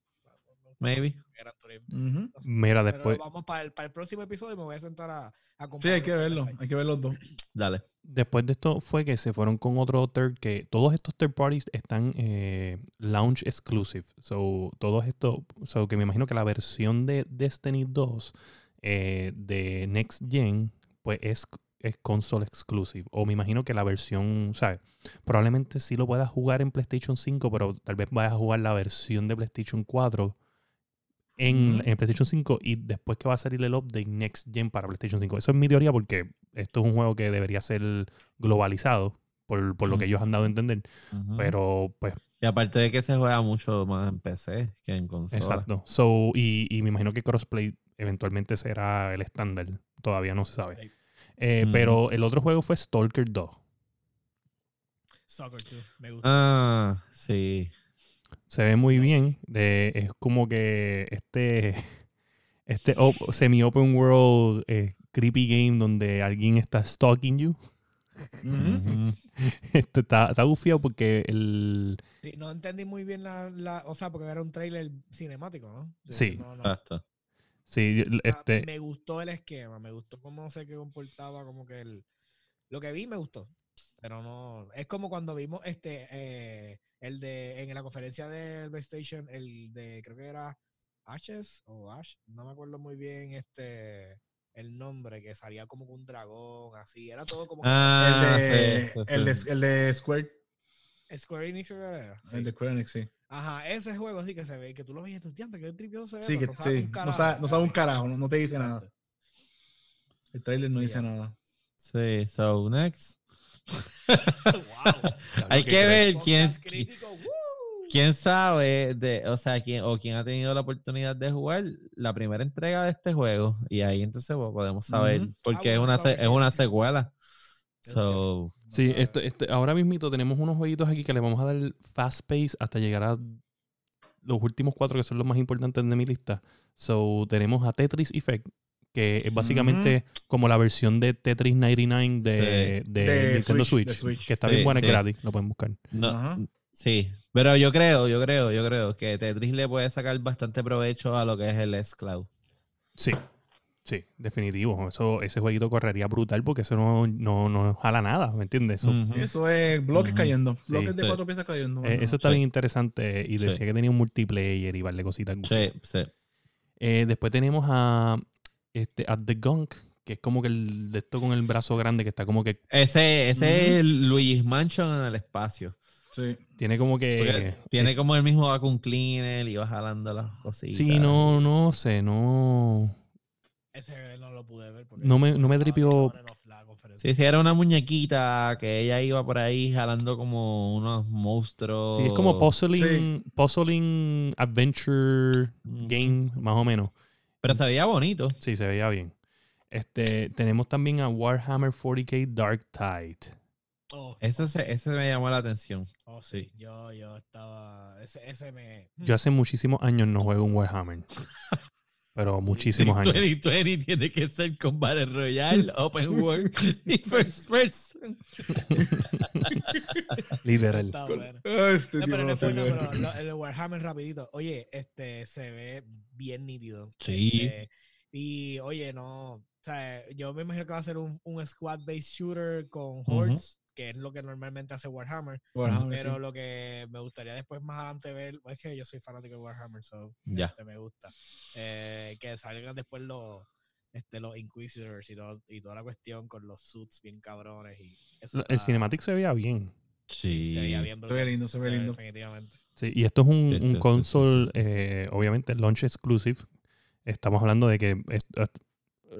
Maybe. Gran Turismo. No sé. Mira, Pero después, vamos para el, para el próximo episodio me voy a sentar a, a Sí, hay que verlo, hay que ver los dos. Dale. después de esto fue que se fueron con otro third, que todos estos third parties están eh, launch exclusive. So, todos estos, so que me imagino que la versión de Destiny 2 eh, de Next Gen, pues es, es console exclusive. O me imagino que la versión, ¿sabes? Probablemente sí lo puedas jugar en PlayStation 5, pero tal vez vayas a jugar la versión de PlayStation 4 en, PlayStation 5 y después que va a salir el update Next Gen para PlayStation 5. Eso es mi teoría porque esto es un juego que debería ser globalizado por, por lo que ellos han dado a entender. Pero pues Y aparte de que se juega mucho más en PC que en consola. exacto. So, y, y me imagino que crossplay eventualmente será el estándar. Todavía no se sabe. Eh. Pero el otro juego fue Stalker 2. Soccer 2, me gusta. Ah, sí. Se ve muy bien. De, es como que este, este op- semi-open world eh, creepy game donde alguien está stalking you. Este, está, está bufiado porque el... Sí, no entendí muy bien la, la- O sea, porque era un trailer cinemático, ¿no? Sí. no, no. Exacto. Sí, Ah, este, Me gustó el esquema, me gustó cómo se que comportaba, como que el. Lo que vi me gustó. Pero no. Es como cuando vimos este. eh, el de. En la conferencia del PlayStation, el de. Creo que era. Ashes o Ash. No me acuerdo muy bien este. El nombre, que salía como con un dragón, así. Era todo como. Ah, el, de, sí, sí, el, de, sí. el de Square, Square Enix era. Sí. el de Square Enix, sí. Ajá, ese juego sí que se ve, que tú lo ves estudiante, que tripioso se ve. Sí, que no sabe sí. un No carajo, sabe, no sabe un sí. carajo, no, no te dice nada. Exacto. El trailer no Sí, dice ya. nada. Sí, so next. Wow. Hay ¿qué que crees? ver quién, quién sabe, de, o sea, quién, o quién ha tenido la oportunidad de jugar la primera entrega de este juego. Y ahí entonces pues, podemos saber, porque Ah, es, una, sí, es una sí. secuela. So, Sí, esto, esto- ahora mismito tenemos unos jueguitos aquí que le vamos a dar fast pace hasta llegar a los últimos cuatro que son los más importantes de mi lista. So, tenemos a Tetris Effect, que es básicamente como la versión de Tetris 99 de, Sí. de De Nintendo Switch, Switch, de Switch. que está Sí, bien buena, sí. es gratis, lo pueden buscar. no, Ajá. sí. Pero yo creo, yo creo, yo creo que Tetris le puede sacar bastante provecho a lo que es el S-Cloud. Sí, sí, definitivo. Eso, ese jueguito correría brutal porque eso no, no, no jala nada, ¿me entiendes? Eso, es bloques cayendo. Bloques de sí. cuatro piezas cayendo. eh, eso está Sí. bien interesante y Sí. decía que tenía un multiplayer y varias cositas. Sí, sí. Eh, después tenemos a este, At the Gunk, que es como que el de esto con el brazo grande, que está como que Ese, ese Ujú. es el Luigi's Mansion en el espacio. Sí. tiene como que. Porque tiene es- como el mismo vacuum cleaner y va jalando las cositas. sí, no, no sé, no. Ese no lo pude ver. porque No me- no me tripió-. Sí, sí, era una muñequita que ella iba por ahí jalando como unos monstruos. Sí, es como puzzling, puzzling adventure game, más o menos. Pero se veía bonito. Sí, se veía bien. Este, tenemos también a Warhammer 40k Dark Tide. Oh, Eso oh, se, ese me llamó la atención. oh, sí. Yo, yo estaba. Ese, ese me. Yo hace muchísimos años no juego un Warhammer. Pero muchísimos años. 2020 tiene que ser con Battle Royale, Open World y First Person. Literal. Está bueno. Ah, Este No, pero no pero el Warhammer rapidito. Oye, este se ve bien nítido. Sí. Este, y oye, no. O sea, yo me imagino que va a ser un, un squad-based shooter con hordes, que es lo que normalmente hace Warhammer. Warhammer, Pero sí. lo que me gustaría después más adelante ver, es que yo soy fanático de Warhammer, so Ya. este, me gusta. Eh, que salgan después los, este, los Inquisitors y, todo- y toda la cuestión con los suits bien cabrones. Y eso El está- cinematic se veía bien. Sí. se veía bien Se ve lindo, se ve lindo. Definitivamente. Sí, y esto es un, Sí, un sí, sí, console, sí, sí. eh, obviamente, launch exclusive. Estamos hablando de que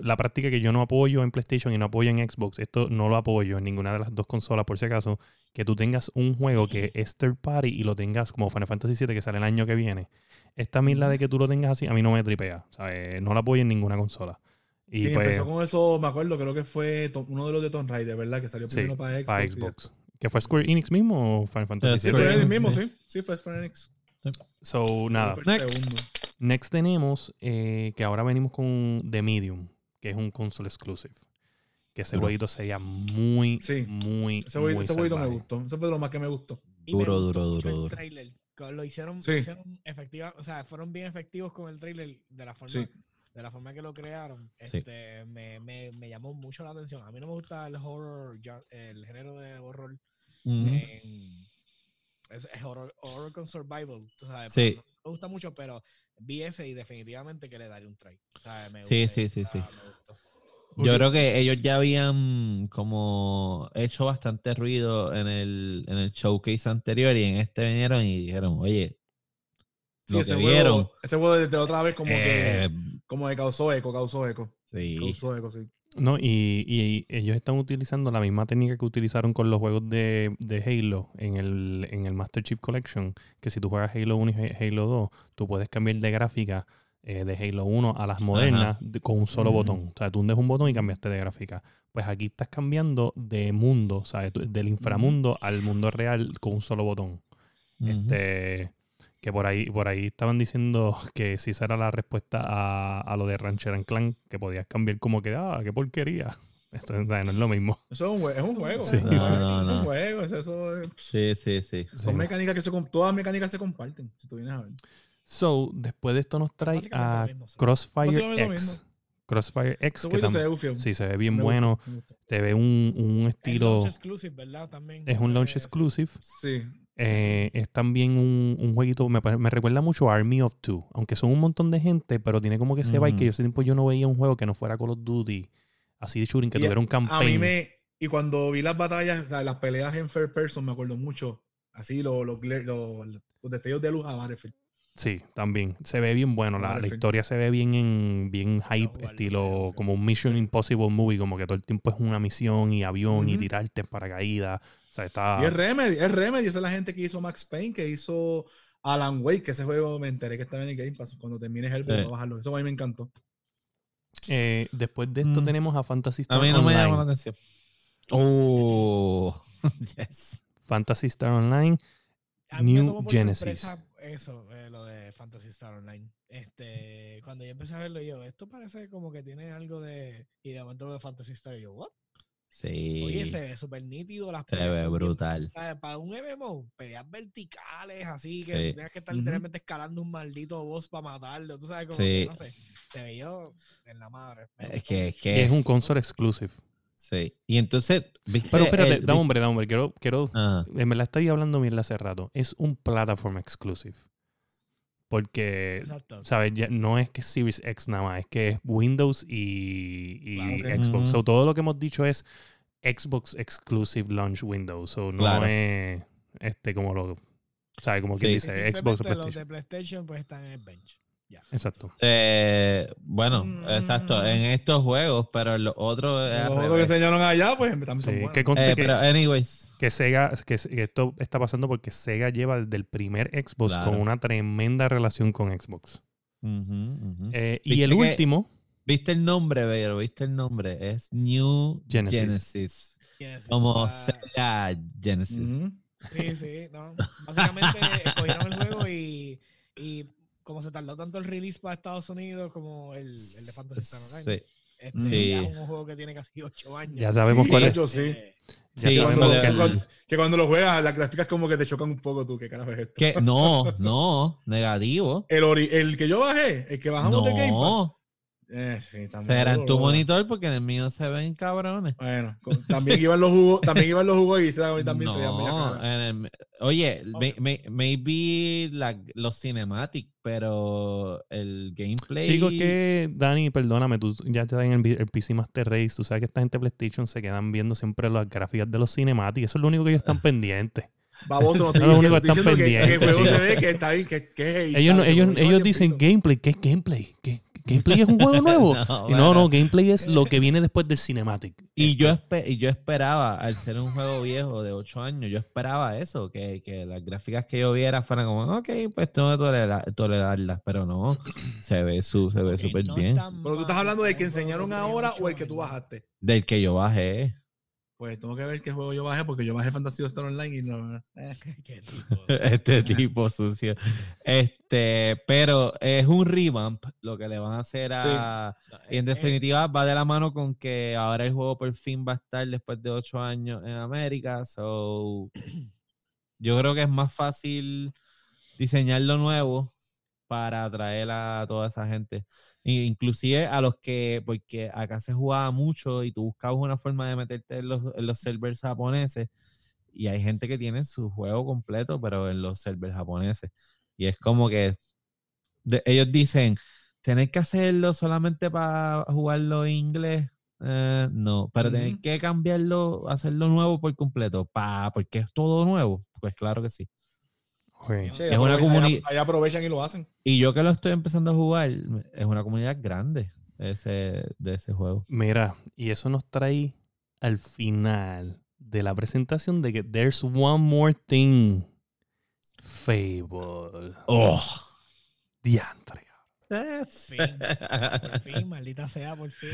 la práctica que yo no apoyo en PlayStation y no apoyo en Xbox, esto no lo apoyo en ninguna de las dos consolas, por si acaso, que tú tengas un juego que es third party y lo tengas como Final Fantasy VII que sale el año que viene. Esta misma de que tú lo tengas así, a mí no me tripea. ¿sabes? No la apoyo en ninguna consola. Y Sí, pues, empezó con eso, me acuerdo, creo que fue uno de los de Tomb Raider, ¿verdad? Que salió Sí, primero para Xbox. para Xbox. ¿Que fue Square Enix mismo o Final Fantasy Sí, Sí, VII? Square mismo, sí. Sí, fue Square Enix. So, nada. Next. segundo. Next tenemos eh, que ahora venimos con The Medium, que es un console exclusive. Que ese Duro. jueguito sería muy, Sí. muy, Ese jueguito, muy ese jueguito me gustó. Ese fue lo más que me gustó. Y me Duro, gustó duro, duro, el duro. Lo hicieron, Sí. hicieron efectiva, o sea, fueron bien efectivos con el trailer de la forma, Sí. de la forma que lo crearon. Sí. Este, me, me, me llamó mucho la atención. A mí no me gusta el horror, el género de horror. En- es, es horror, horror con survival, tú sabes. Sí. No me gusta mucho, pero vi ese y definitivamente que le daré un try. O sea, me Sí, gusta, sí, sí, sí. gustó. Yo creo que ellos ya habían como hecho bastante ruido en el, en el showcase anterior y en este vinieron y dijeron, oye, Sí, lo ese que juego, vieron. ese juego desde otra vez como eh, que como que causó eco, causó eco. sí. Causó eco, sí. No, y, y ellos están utilizando la misma técnica que utilizaron con los juegos de, de Halo en el, en el Master Chief Collection, que si tú juegas Halo 1 y Ha- Halo 2, tú puedes cambiar de gráfica eh, de Halo 1 a las modernas de- con un solo botón. O sea, tú hundes un botón y cambiaste de gráfica. Pues aquí estás cambiando de mundo, ¿sabes? Del inframundo al mundo real con un solo botón. Este, que por ahí, por ahí estaban diciendo que si esa era la respuesta a, a lo de Rancher and Clan, que podías cambiar como que, ah, qué porquería. Esto no es lo mismo. Eso es un, jue- es un juego. Sí. Es No, no, un juego. es eso es- Sí, sí, sí. Sí. son mecánicas que se todas las mecánicas se comparten, si tú vienes a ver. So, después de esto nos trae a lo mismo, sí. Crossfire X. Crossfire X, Ese que jueguito se tam- ve ufio. sí, se ve bien Me bueno. Te ve un, un Es estilo. launch exclusive, ¿verdad? También. Es un launch exclusive. Sí. Eh, es también un, un jueguito, me, me recuerda mucho a Army of Two, aunque son un montón de gente, pero tiene como que ese vibe Ujú. que yo ese tiempo yo no veía un juego que no fuera Call of Duty, así de shooting, que Y tuviera un A campaign. mí me. Y cuando vi las batallas, las peleas en first person, me acuerdo mucho. Así, los, los, gla- los, los destellos de luz a Battlefield. Sí, también. Se ve bien bueno. La, la historia se ve bien en bien hype, estilo como un Mission Impossible movie, como que todo el tiempo es una misión y avión y tirarte en paracaídas. O sea, está. Y es Remedy, es Remedy, esa es la gente que hizo Max Payne, que hizo Alan Wake, que ese juego me enteré que estaba en el Game Pass. Cuando termines el Sí. voy a bajarlo. Eso a mí me encantó. Eh, después de esto Mm. tenemos a Fantasy A Star mí no me Online. llama la atención. Oh, yes. Fantasy Star Online. A mí me New tomó por Genesis. eso, eh, lo de Fantasy Star Online. Este, cuando yo empecé a verlo, yo, esto parece como que tiene algo de. Y de momento veo Fantasy Star y yo, ¿what? Sí. Oye, se ve súper nítido. Las se ve bien- brutal. Para un MMO, peleas verticales, así que Sí. tú que estar literalmente escalando un maldito boss para matarlo. Tú sabes cómo, Sí. no sé. Se veía en la madre. me Es que, es Y que es un console exclusive. sí. Y entonces, ¿viste? Pero espérate, el- dame hombre, dame hombre. Quiero, quiero en verdad estoy hablando mierda hace rato. Es un platform exclusive. Porque, Exacto. ¿sabes? Ya no es que es Series X nada más, es que es Windows y, y Claro, ok. Xbox. So, todo lo que hemos dicho es Xbox Exclusive Launch Windows. So, no Claro. es este como lo. ¿Sabes? Como Sí. Dice Xbox o los de PlayStation pues están en el bench. Exacto. eh, bueno, Mm. exacto, en estos juegos, pero los otros Los otros que enseñaron allá, pues también son Sí, buenos. que Eh, que, pero anyways, que Sega, que, que esto está pasando porque Sega lleva desde el primer Xbox Claro. con una tremenda relación con Xbox. Eh, y el que- último, ¿Viste el nombre, pero ¿Viste el nombre? Es New Genesis. Genesis. Genesis. Como Ah, Sega Genesis. Sí, sí, no. Básicamente cogieron el juego y, y como se tardó tanto el release para Estados Unidos como el, el de Fantasy Star Online. Sí. Este Sí. ya es un juego que tiene casi 8 años. ya sabemos Sí, cuál es. hecho, sí. Eh, Ya Sí, sabemos que el- cuando- que cuando lo juegas, las gráficas como que te chocan un poco tú. ¿Qué carajo es esto? Que no, no, negativo. El, ori- el que yo bajé, el que bajamos de Game Pass. No, Eh, sí, también será en tu monitor porque en el mío se ven cabrones. Bueno, con- también iban los jugos, también iban los jugos y se también se No, en el- oye, Ok. may- may- maybe la- los cinematic, pero el gameplay. Chicos, que Dani, perdóname, tú ya estás en el, el PC Master Race. Tú sabes que esta gente de PlayStation se quedan viendo siempre las gráficas de los cinemáticos. Eso es lo único que ellos están pendientes. Baboso, no los diciendo, están diciendo que, que el juego pendientes, se ve que está ahí, que, que es Ellos, no- ellos, dicen gameplay. ¿Qué es gameplay? ¿Qué, ¿Gameplay es un juego nuevo? No, y no, gameplay es lo que viene después del cinematic. Y yo, espe- y yo esperaba, al ser un juego viejo de 8 años, yo esperaba eso, que, que las gráficas que yo viera fueran como, ok, pues tengo que tolera- tolerarlas, pero no, se ve su, se ve súper no bien. Pero tú estás hablando del que enseñaron ahora o el que tú bajaste. Del que yo bajé. Pues tengo que ver qué juego yo bajé, porque yo bajé Fantasy Star Online y no. eh. Qué tipo. este tipo sucio. Este, pero es un revamp lo que le van a hacer a. Y en Eh, definitiva va de la mano con que ahora el juego por fin va a estar después de ocho años en América. So, yo creo que es más fácil diseñar lo nuevo para atraer a toda esa gente. Inclusive a los que, porque acá se jugaba mucho y tú buscabas una forma de meterte en los, en los servers japoneses y hay gente que tiene su juego completo, pero en los servers japoneses. Y es como que de- ellos dicen, tener que hacerlo solamente para jugarlo en inglés. eh, no, pero tener que cambiarlo, hacerlo nuevo por completo, pa, porque es todo nuevo. Pues claro que sí. Ok. Sí, Es una aprovechan- comuni- Allá aprovechan y lo hacen. Y yo que lo estoy empezando a jugar, es una comunidad grande ese, de ese juego. Mira, y eso nos trae al final de la presentación de que there's one more thing. Fable. ¡Oh! Diantre. Por fin, por fin, maldita sea, por fin.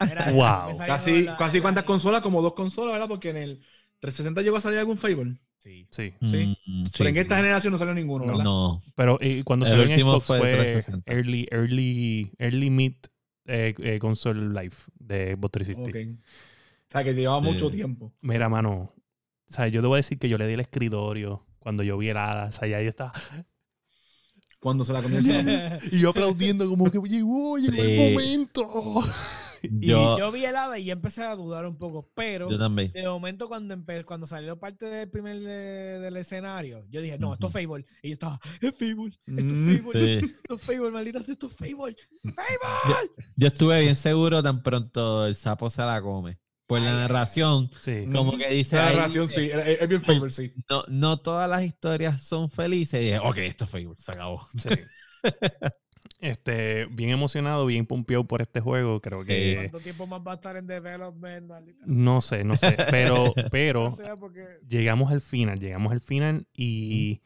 Mira, Wow. Casi, la- casi cuántas consolas, como dos consolas, ¿verdad? Porque en el 360 llegó a salir algún Fable. Sí. Sí. Sí. Mm, Pero en esta sí. generación no salió ninguno, ¿verdad? No. Pero eh, cuando El salió en último Xbox fue fue, el 360. early, early, early mid eh, eh, console life de Xbox 360. Ok. O sea, que llevaba Sí. mucho tiempo. Mira, mano. O sea, yo te voy a decir que yo le di el escritorio cuando yo vi el hada. O sea, ya yo estaba. Cuando se la comió el. Y yo aplaudiendo, como que llegó, llegó el momento. Y- Yo, Yo vi el hada y empecé a dudar un poco, pero yo también. de momento cuando empe- cuando salió parte del primer eh, del escenario, yo dije, no, esto es. Fable. Y yo estaba, es Fable, esto Mm, es Fable, Sí. esto es Fable, maldita sea, esto es Fable. ¡Fable! Yo estuve bien seguro tan pronto el sapo se la come. por la narración. Sí. Como que dice La ahí, narración, sí, es, es bien favor, sí. no, no todas las historias son felices. Y dije, ok, esto es Fable, se acabó. Sí. Este, bien emocionado, bien pompeado por este juego. Creo Sí. que. ¿Cuánto tiempo más va a estar en development? maldita? No sé, no sé. Pero, pero No sé, porque llegamos al final, llegamos al final y.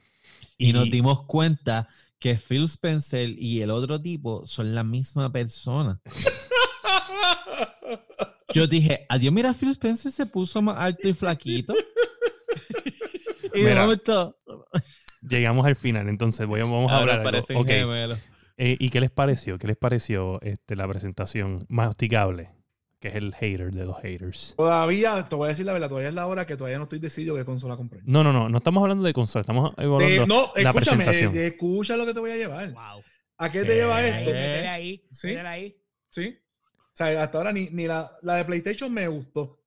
Y nos dimos cuenta que Phil Spencer y el otro tipo son la misma persona. Yo dije, adiós, mira, Phil Spencer se puso más alto y flaquito. y de momento, Llegamos al final, entonces voy a, vamos a ahora hablar. algo. parecen Ok, gemelos. Eh, ¿Y qué les pareció? ¿Qué les pareció este, la presentación masticable? Que es el hater de los haters. Todavía, te voy a decir la verdad, todavía es la hora que todavía no estoy decidido qué consola comprar. No, no, no, no estamos hablando de consola, estamos Eh, evaluando no, la escúchame, presentación. eh, escucha lo que te voy a llevar. wow. ¿A qué te lleva Eh, esto? Métele ahí, Sí. métele ahí. Sí. O sea, hasta ahora ni, ni la, la de PlayStation me gustó.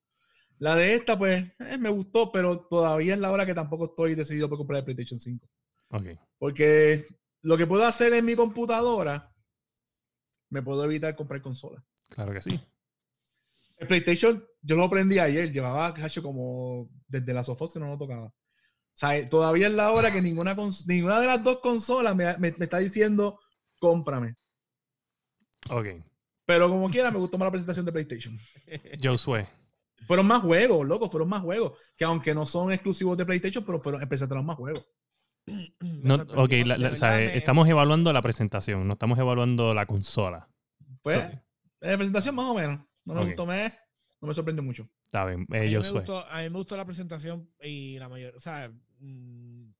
La de esta, pues, eh, me gustó, pero todavía es la hora que tampoco estoy decidido por comprar el PlayStation 5. Ok. Porque lo que puedo hacer en mi computadora, me puedo evitar comprar consola. Claro que sí. El PlayStation, yo lo aprendí ayer, llevaba cacho como desde la Sofos que no lo tocaba. O sea, eh, todavía es la hora que ninguna, ninguna de las dos consolas me, me- me está diciendo, cómprame. Ok. Pero como quiera, me gustó más la presentación de PlayStation. Josué. Fueron más juegos, loco, fueron más juegos. Que aunque no son exclusivos de PlayStation, pero fueron, presentaron más juegos. No, ok, la- o sea, me- estamos evaluando la presentación, no estamos evaluando la consola. Pues, Ok. eh, presentación más o menos. No me Ok. gustó, me, no me sorprendió mucho. Está bien, A eh, mí, me Josué. gustó, a mí me gustó la presentación y la mayor, o sea, mm,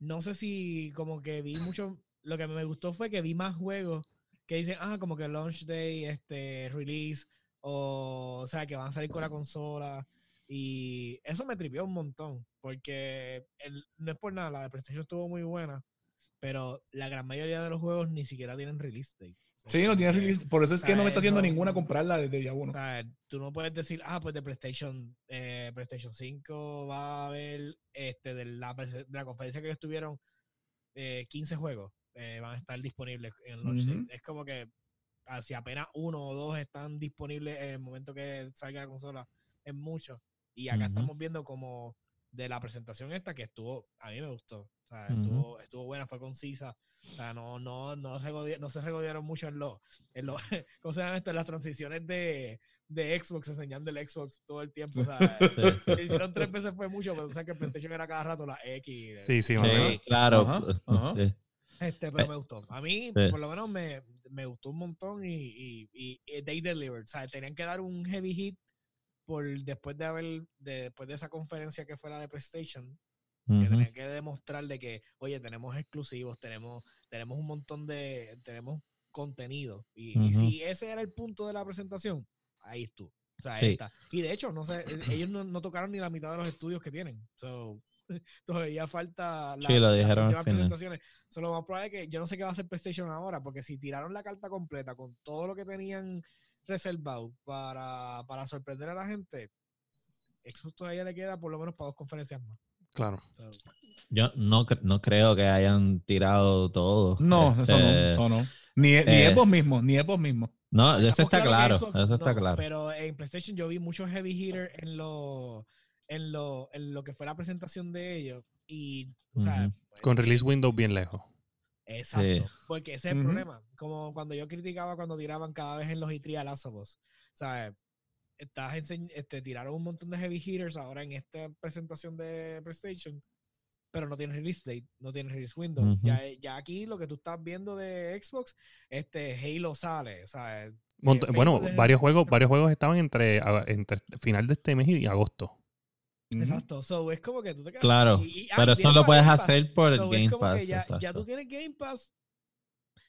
no sé si como que vi mucho, lo que me gustó fue que vi más juegos que dicen, ah, como que launch day, este, release, o, o sea, que van a salir con la consola. Y eso me tripió un montón, porque el- no es por nada, la de PlayStation estuvo muy buena, pero la gran mayoría de los juegos ni siquiera tienen release date. Sí, no tiene release. Por eso es que no me está haciendo ninguna comprarla desde día uno. tú no puedes decir, ah, pues de PlayStation, eh, PlayStation 5 va a haber, este, de la, de la conferencia que ellos tuvieron, eh, 15 juegos eh, van a estar disponibles en el launch. Es como que ah, si apenas uno o dos están disponibles en el momento que salga la consola, es mucho. Y acá estamos viendo como de la presentación esta que estuvo, a mí me gustó. O sea, estuvo, estuvo buena, fue concisa. O sea, no, no, no, no se regodearon mucho en los, en los ¿cómo se llama esto? En las transiciones de, de Xbox, enseñando el Xbox todo el tiempo. O sea, Sí, sí, lo sí. hicieron tres veces fue mucho, pero o sea que PlayStation era cada rato la X. Sí, sí, claro. Ajá, pues, ajá. sí. Este, pero Eh, me gustó. A mí, sí. por lo menos, me, me gustó un montón y, y, y, y they delivered. O sea, tenían que dar un heavy hit por después de haber, de, después de esa conferencia que fue la de PlayStation, que Ujú. tenían que demostrar de que, oye, tenemos exclusivos, tenemos, tenemos un montón de, tenemos contenido. Y, y Ujú. si ese era el punto de la presentación, ahí estuvo. O sea, ahí Sí. está. Y de hecho, no sé, ellos no, no tocaron ni la mitad de los estudios que tienen. So, todavía falta la, Sí, lo las dijeron final. presentaciones. So, lo más probable es que yo no sé qué va a hacer PlayStation ahora, porque si tiraron la carta completa con todo lo que tenían reservado para, para sorprender a la gente, Xbox todavía le queda por lo menos para dos conferencias más. Claro. So, Yo no, no creo que hayan tirado todo. No, eso no, Este, eso no. Ni, ni eh, Xbox mismo, ni Xbox mismo. No, eso estamos está claro. Xbox Eso está no, claro. Pero en PlayStation yo vi muchos heavy hitters en lo, en lo, en lo que fue la presentación de ellos. Y, o sea, Ujú. Con release window bien lejos. Exacto. Porque ese es el problema. Como cuando yo criticaba cuando tiraban cada vez en los E3 a Last of Us. O sea, estás enseñ- este, tiraron un montón de heavy hitters ahora en esta presentación de PlayStation, pero no tiene release date, no tiene release window. Ya, ya aquí lo que tú estás viendo de Xbox, este Halo sale. O sea, Mont- Facebook bueno, varios juegos, varios juegos estaban entre, entre final de este mes y agosto. Exacto. So, es como que tú te quedas. Claro, y- y- Pero eso lo puedes hacer por el So, es Game como que Pass. ya, ya tú tienes Game Pass.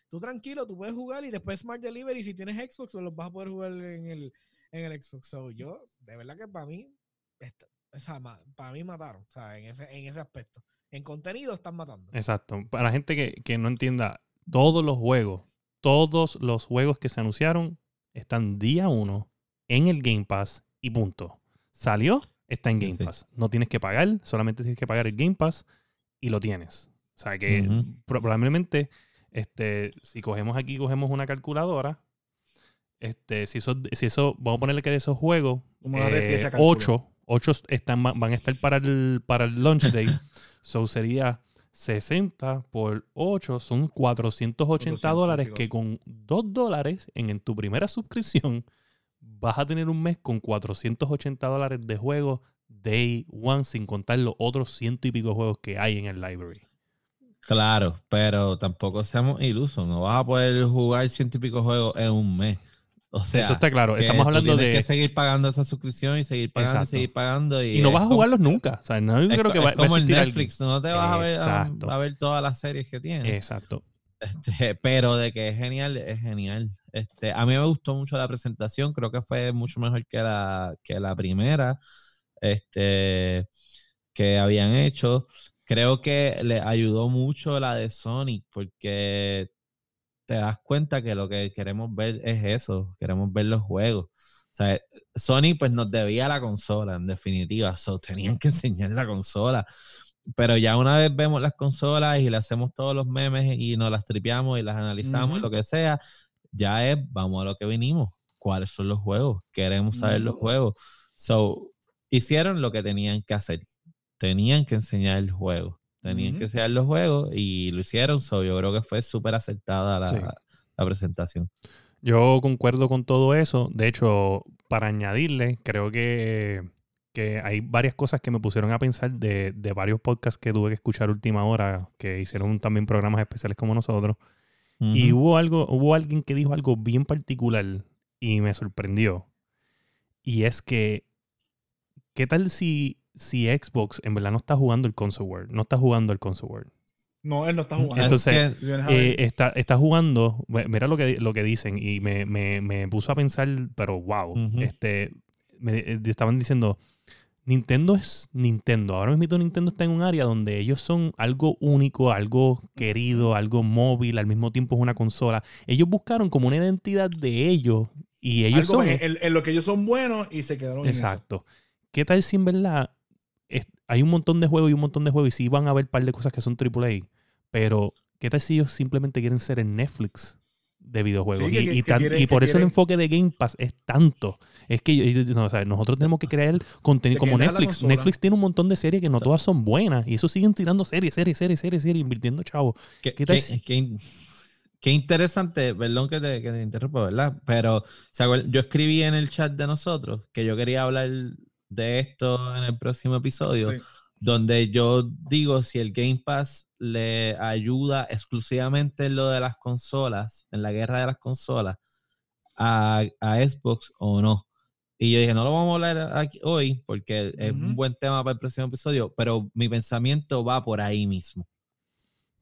Tú tranquilo, tú puedes jugar y después Smart Delivery. Si tienes Xbox, pues los vas a poder jugar en el, en el Xbox. So, yo, de verdad que para mí, esta- esa para mí mataron. O sea, en ese, en ese aspecto. En contenido están matando. Exacto. Para la gente que, que no entienda, todos los juegos, todos los juegos que se anunciaron están día uno en el Game Pass y punto. Salió, está en Game sí. Pass. No tienes que pagar, solamente tienes que pagar el Game Pass y lo tienes. O sea que probablemente, este, si cogemos aquí, cogemos una calculadora, este, si eso, si eso, vamos a ponerle que de esos juegos, eh, tiene ese cálculo. 8, 8 están, van a estar para el, para el launch day. so sería 60 por 8 son 480 400 dólares que con 2 dólares en, en tu primera suscripción vas a tener un mes con 480 dólares de juego day one sin contar los otros ciento y pico juegos que hay en el library. Claro, pero tampoco seamos ilusos. No vas a poder jugar ciento y pico juegos en un mes. O sea, Eso está claro. Estamos hablando tienes de... que seguir pagando esa suscripción y seguir pagando Exacto. seguir pagando. Y, Y no vas a como- jugarlos nunca. O sea, no yo creo que es va, va a como el alguien- Netflix, no te vas a ver, a ver todas las series que tiene. Exacto. Este, pero de que es genial, es genial. Este, a mí me gustó mucho la presentación, creo que fue mucho mejor que la, que la primera este, que habían hecho. Creo que le ayudó mucho la de Sonic porque te das cuenta que lo que queremos ver es eso, queremos ver los juegos. O Sony pues nos debía la consola, en definitiva, so tenían que enseñar la consola. Pero ya una vez vemos las consolas y le hacemos todos los memes y nos las tripeamos y las analizamos y lo que sea, ya es, vamos a lo que vinimos. ¿Cuáles son los juegos? Queremos saber los juegos. So, hicieron lo que tenían que hacer. Tenían que enseñar el juego. Tenían que enseñar los juegos y lo hicieron. So, yo creo que fue súper acertada la, Sí. la presentación. Yo concuerdo con todo eso. De hecho, para añadirle, creo que, que hay varias cosas que me pusieron a pensar de, de varios podcasts que tuve que escuchar última hora, que hicieron también programas especiales como nosotros. Y hubo algo, hubo alguien que dijo algo bien particular y me sorprendió. Y es que, ¿qué tal si, si Xbox en verdad no está jugando el console world? No está jugando el console world. No, él no está jugando. Entonces, Es que- Eh, está, está jugando, mira lo que, lo que dicen y me, me- me puso a pensar, pero wow, este, me, eh, estaban diciendo, Nintendo es Nintendo, ahora mismo Nintendo está en un área donde ellos son algo único, algo querido, algo móvil, al mismo tiempo es una consola. Ellos buscaron como una identidad de ellos y ellos algo son... en, en- en lo que ellos son buenos y se quedaron en eso. Exacto. ¿Qué tal si en verdad es- hay un montón de juegos y un montón de juegos y sí van a haber un par de cosas que son AAA? Pero ¿qué tal si ellos simplemente quieren ser el Netflix de videojuegos? Sí, y, que- y que tan- quieren- y por eso el enfoque de Game Pass es tanto. Es que ellos- ellos- no, o sea, nosotros tenemos que crear contenido Te como Netflix. Netflix tiene un montón de series que no todas son buenas y eso siguen tirando series, series, series, series, series, invirtiendo chavos. Qué, ¿Qué tal qué- si- qué- qué interesante, perdón que te, que te interrumpa, ¿verdad? Pero yo escribí en el chat de nosotros que yo quería hablar de esto en el próximo episodio, Sí. donde yo digo si el Game Pass le ayuda exclusivamente en lo de las consolas, en la guerra de las consolas, a, a Xbox o no. Y yo dije, no lo vamos a hablar aquí hoy porque es un buen tema para el próximo episodio, pero mi pensamiento va por ahí mismo.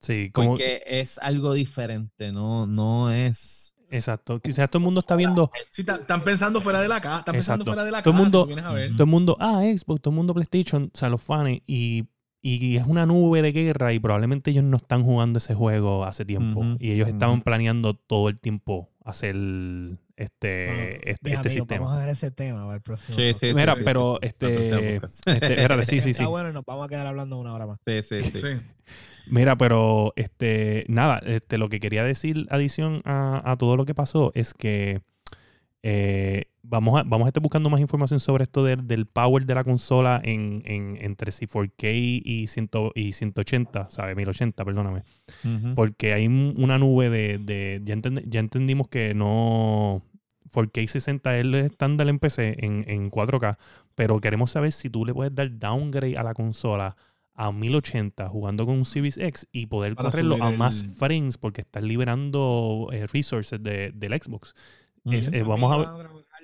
Sí, como, Porque es algo diferente, no, no es. exacto. Quizás todo el mundo está viendo Sí, están pensando fuera de la casa. Están pensando Exacto. fuera de la Todo el casa. mundo- si tú vienes a ver. Ujú. todo el mundo, ah, Xbox, todo el mundo PlayStation, o sea, los fans, y, y es una nube de guerra y probablemente ellos no están jugando ese juego hace tiempo. Y ellos estaban planeando todo el tiempo hacer este, este, este sistema. vamos a dar ese tema para el próximo. Sí, podcast. sí, Mira, sí, pero sí. este, este, espérate, sí, sí, sí. Está bueno y nos vamos a quedar hablando una hora más. Sí, sí, sí. Sí. Mira, pero este, nada, este, lo que quería decir adición a, a todo lo que pasó es que eh, vamos, a, vamos a estar buscando más información sobre esto del, del power de la consola en, en, entre si 4K y, 100 y 180, ¿sabes? 1080, perdóname. Ujú. Porque hay un- una nube de... de- ya, entend- ya entendimos que no... 4K 60 es el estándar en PC en, en 4K, pero queremos saber si tú le puedes dar downgrade a la consola a 1080 jugando con un Series X y poder Para correrlo a más frames porque estás liberando eh, resources de, del Xbox. Es- eh, vamos a ver...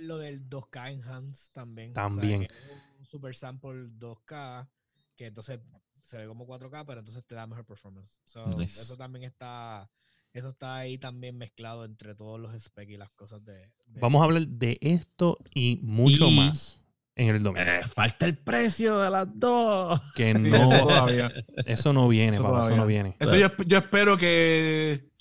lo del 2K Enhanced también. También. O sea, que es un super sample 2K que entonces se ve como 4K, pero entonces te da mejor performance. So, Nice. Eso también está eso está ahí también mezclado entre todos los specs y las cosas de, de- Vamos a hablar de esto y mucho Y- más en el domingo. Eh, falta el precio de las dos. Que no, eso eso no viene, Eso papá, eso no viene. Eso yo, yo espero que.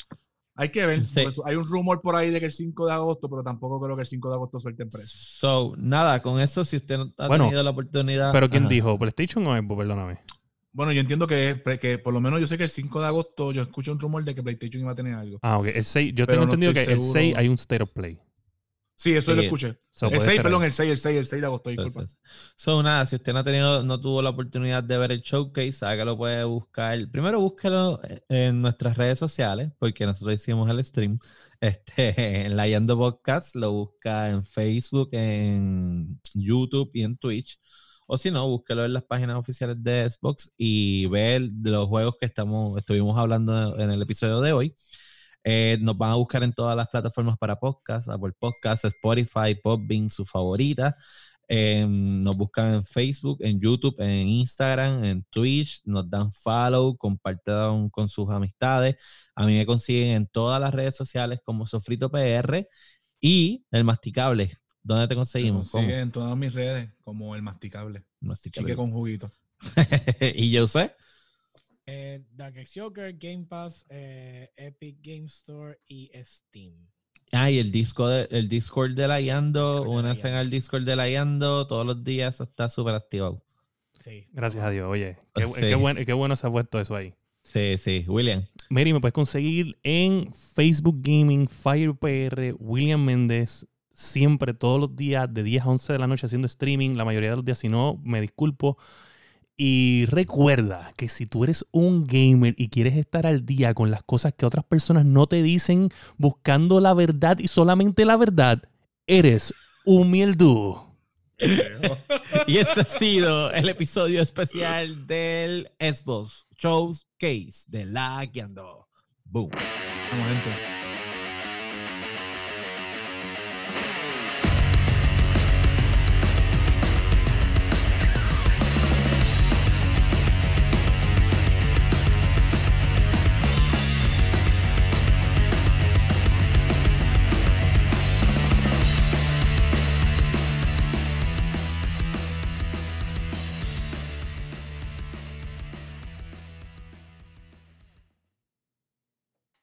Hay que ver. Sí. Pues hay un rumor por ahí de que el 5 de agosto, pero tampoco creo que el 5 de agosto suelte en precio. So, nada, con eso, si usted no ha Bueno, tenido la oportunidad. Pero ¿quién Ajá. dijo? ¿PlayStation o Xbox? Perdóname. Bueno, yo entiendo que, que por lo menos yo sé que el 5 de agosto yo escucho un rumor de que PlayStation iba a tener algo. Ah, ok. El 6, yo Pero tengo no entendido que el seguro. 6 hay un State of Play. Sí, eso Sí. lo escuché. So, el puede 6, ser perdón, ahí. el 6, el 6, el 6 de agosto, disculpa. Entonces, so, nada, si usted no ha tenido, no tuvo la oportunidad de ver el showcase, sabe que lo puede buscar. Primero búsquelo en nuestras redes sociales, porque nosotros hicimos el stream. Este, en la Yando Podcast lo busca en Facebook, en YouTube y en Twitch. O si no, búsquelo en las páginas oficiales de Xbox y ver los juegos que estamos, estuvimos hablando en el episodio de hoy. Eh, nos van a buscar en todas las plataformas para podcast, Apple Podcast, Spotify, Podbean, su favorita. Eh, nos buscan en Facebook, en YouTube, en Instagram, en Twitch, nos dan follow, compartan con sus amistades. A mí me consiguen en todas las redes sociales como Sofrito PR y el Masticable. ¿Dónde te conseguimos? ¿Cómo? consigue en todas mis redes como el masticable. Masticable. Chique con juguito. y yo sé. Eh, Dark X Joker, Game Pass, eh, Epic Game Store y Steam. Ah, y el, disco de- el Discord de la Yando, únanse al Discord de la Yando todos los días, está súper activado. Sí. Gracias a Dios, oye. Qué, Sí. qué bueno, qué bueno se ha puesto eso ahí. Sí, sí, William. Mary, me puedes conseguir en Facebook Gaming, FirePR, William Méndez, siempre, todos los días, de 10 a 11 de la noche haciendo streaming. La mayoría de los días, si no, me disculpo. Y recuerda que si tú eres un gamer y quieres estar al día con las cosas que otras personas no te dicen, buscando la verdad y solamente la verdad, eres un. Y este ha sido el episodio especial del Xbox Showcase de La Guiando. Boom. Vamos, gente.